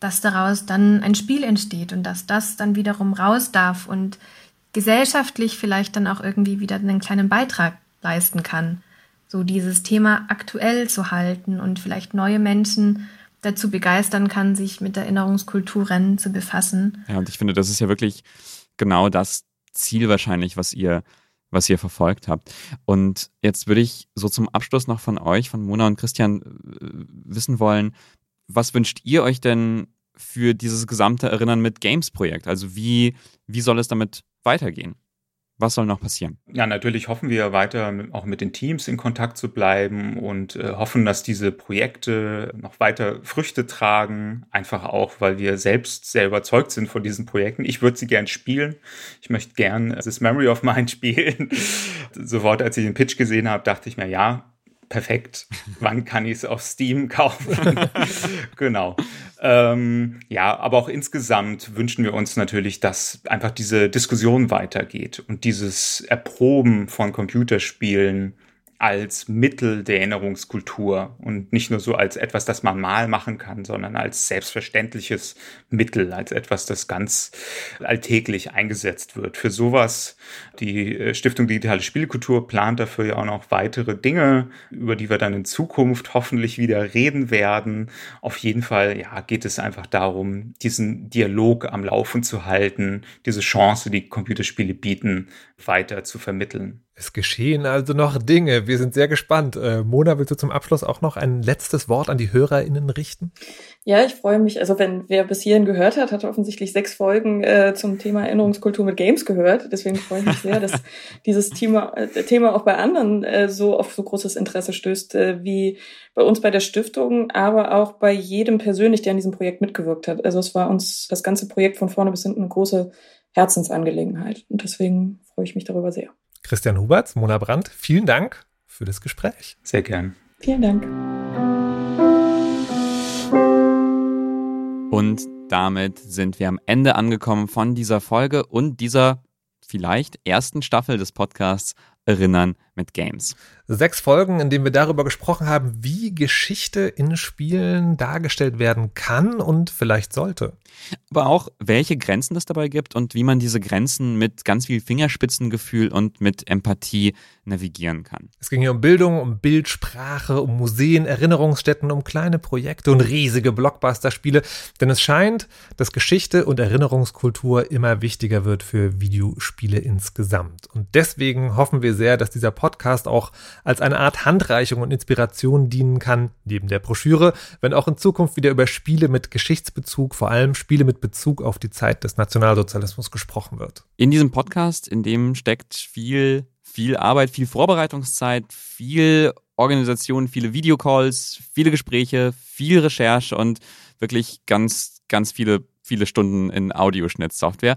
dass daraus dann ein Spiel entsteht und dass das dann wiederum raus darf und gesellschaftlich vielleicht dann auch irgendwie wieder einen kleinen Beitrag leisten kann. So dieses Thema aktuell zu halten und vielleicht neue Menschen dazu begeistern kann, sich mit Erinnerungskulturen zu befassen. Ja, und ich finde, das ist ja wirklich genau das Ziel wahrscheinlich, was ihr was ihr verfolgt habt. Und jetzt würde ich so zum Abschluss noch von euch, von Mona und Christian, äh, wissen wollen, was wünscht ihr euch denn für dieses gesamte Erinnern mit Games Projekt? Also wie, wie soll es damit weitergehen? Was soll noch passieren? Ja, natürlich hoffen wir weiter auch mit den Teams in Kontakt zu bleiben und äh, hoffen, dass diese Projekte noch weiter Früchte tragen. Einfach auch, weil wir selbst sehr überzeugt sind von diesen Projekten. Ich würde sie gern spielen. Ich möchte gern das Memory of Mine spielen. Sofort, als ich den Pitch gesehen habe, dachte ich mir, ja, perfekt. Wann kann ich es auf Steam kaufen? genau. Ähm, ja, aber auch insgesamt wünschen wir uns natürlich, dass einfach diese Diskussion weitergeht und dieses Erproben von Computerspielen als Mittel der Erinnerungskultur und nicht nur so als etwas, das man mal machen kann, sondern als selbstverständliches Mittel, als etwas, das ganz alltäglich eingesetzt wird. Für sowas, die äh, Stiftung Digitale Spielkultur plant dafür ja auch noch weitere Dinge, über die wir dann in Zukunft hoffentlich wieder reden werden. Auf jeden Fall, ja, geht es einfach darum, diesen Dialog am Laufen zu halten, diese Chance, die Computerspiele bieten, weiter zu vermitteln. Es geschehen also noch Dinge. Wir sind sehr gespannt. Äh, Mona, willst du zum Abschluss auch noch ein letztes Wort an die HörerInnen richten? Ja, ich freue mich. Also wenn wer bis hierhin gehört hat, hat offensichtlich sechs Folgen äh, zum Thema Erinnerungskultur mit Games gehört. Deswegen freue ich mich sehr, dass dieses Thema, äh, Thema auch bei anderen äh, so auf so großes Interesse stößt, äh, wie bei uns bei der Stiftung, aber auch bei jedem persönlich, der an diesem Projekt mitgewirkt hat. Also es war uns das ganze Projekt von vorne bis hinten eine große Herzensangelegenheit. Und deswegen freue ich mich darüber sehr. Christian Huberts, Mona Brandt, vielen Dank für das Gespräch. Sehr gern. Vielen Dank. Und damit sind wir am Ende angekommen von dieser Folge und dieser vielleicht ersten Staffel des Podcasts Erinnern mit Games. Sechs Folgen, in denen wir darüber gesprochen haben, wie Geschichte in Spielen dargestellt werden kann und vielleicht sollte. Aber auch, welche Grenzen es dabei gibt und wie man diese Grenzen mit ganz viel Fingerspitzengefühl und mit Empathie navigieren kann. Es ging hier um Bildung, um Bildsprache, um Museen, Erinnerungsstätten, um kleine Projekte und riesige Blockbuster-Spiele. Denn es scheint, dass Geschichte und Erinnerungskultur immer wichtiger wird für Videospiele insgesamt. Und deswegen hoffen wir sehr, dass dieser Podcast auch als eine Art Handreichung und Inspiration dienen kann, neben der Broschüre, wenn auch in Zukunft wieder über Spiele mit Geschichtsbezug, vor allem Spiele mit Bezug auf die Zeit des Nationalsozialismus gesprochen wird. In diesem Podcast, in dem steckt viel, viel Arbeit, viel Vorbereitungszeit, viel Organisation, viele Videocalls, viele Gespräche, viel Recherche und wirklich ganz, ganz viele viele Stunden in Audioschnittsoftware.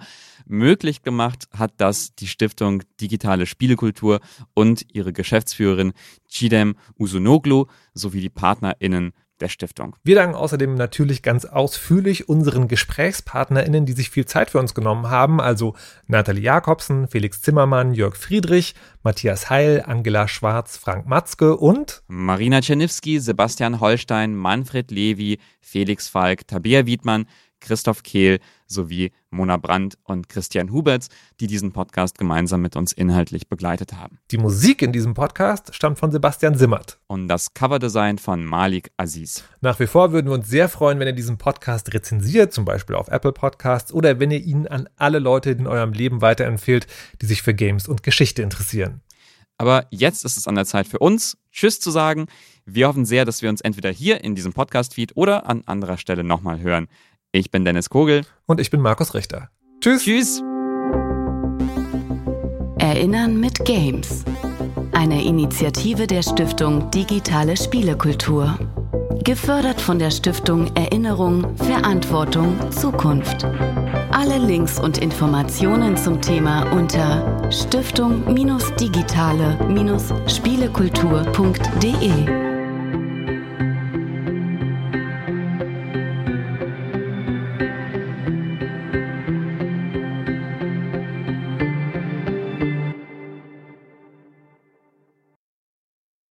Möglich gemacht hat das die Stiftung Digitale Spielekultur und ihre Geschäftsführerin Chidem Usunoglu sowie die PartnerInnen der Stiftung. Wir danken außerdem natürlich ganz ausführlich unseren GesprächspartnerInnen, die sich viel Zeit für uns genommen haben, also Nathalie Jakobsen, Felix Zimmermann, Jörg Friedrich, Matthias Heil, Angela Schwarz, Frank Matzke und Marina Czerniewski, Sebastian Holstein, Manfred Levi, Felix Falk, Tabea Wiedmann, Christoph Kehl sowie Mona Brandt und Christian Huberts, die diesen Podcast gemeinsam mit uns inhaltlich begleitet haben. Die Musik in diesem Podcast stammt von Sebastian Simmert. Und das Coverdesign von Malik Aziz. Nach wie vor würden wir uns sehr freuen, wenn ihr diesen Podcast rezensiert, zum Beispiel auf Apple Podcasts, oder wenn ihr ihn an alle Leute in eurem Leben weiterempfehlt, die sich für Games und Geschichte interessieren. Aber jetzt ist es an der Zeit für uns, Tschüss zu sagen. Wir hoffen sehr, dass wir uns entweder hier in diesem Podcast-Feed oder an anderer Stelle nochmal hören. Ich bin Dennis Kogel. Und ich bin Markus Richter. Tschüss. Tschüss. Erinnern mit Games. Eine Initiative der Stiftung Digitale Spielekultur. Gefördert von der Stiftung Erinnerung, Verantwortung, Zukunft. Alle Links und Informationen zum Thema unter stiftung-digitale-spielekultur.de.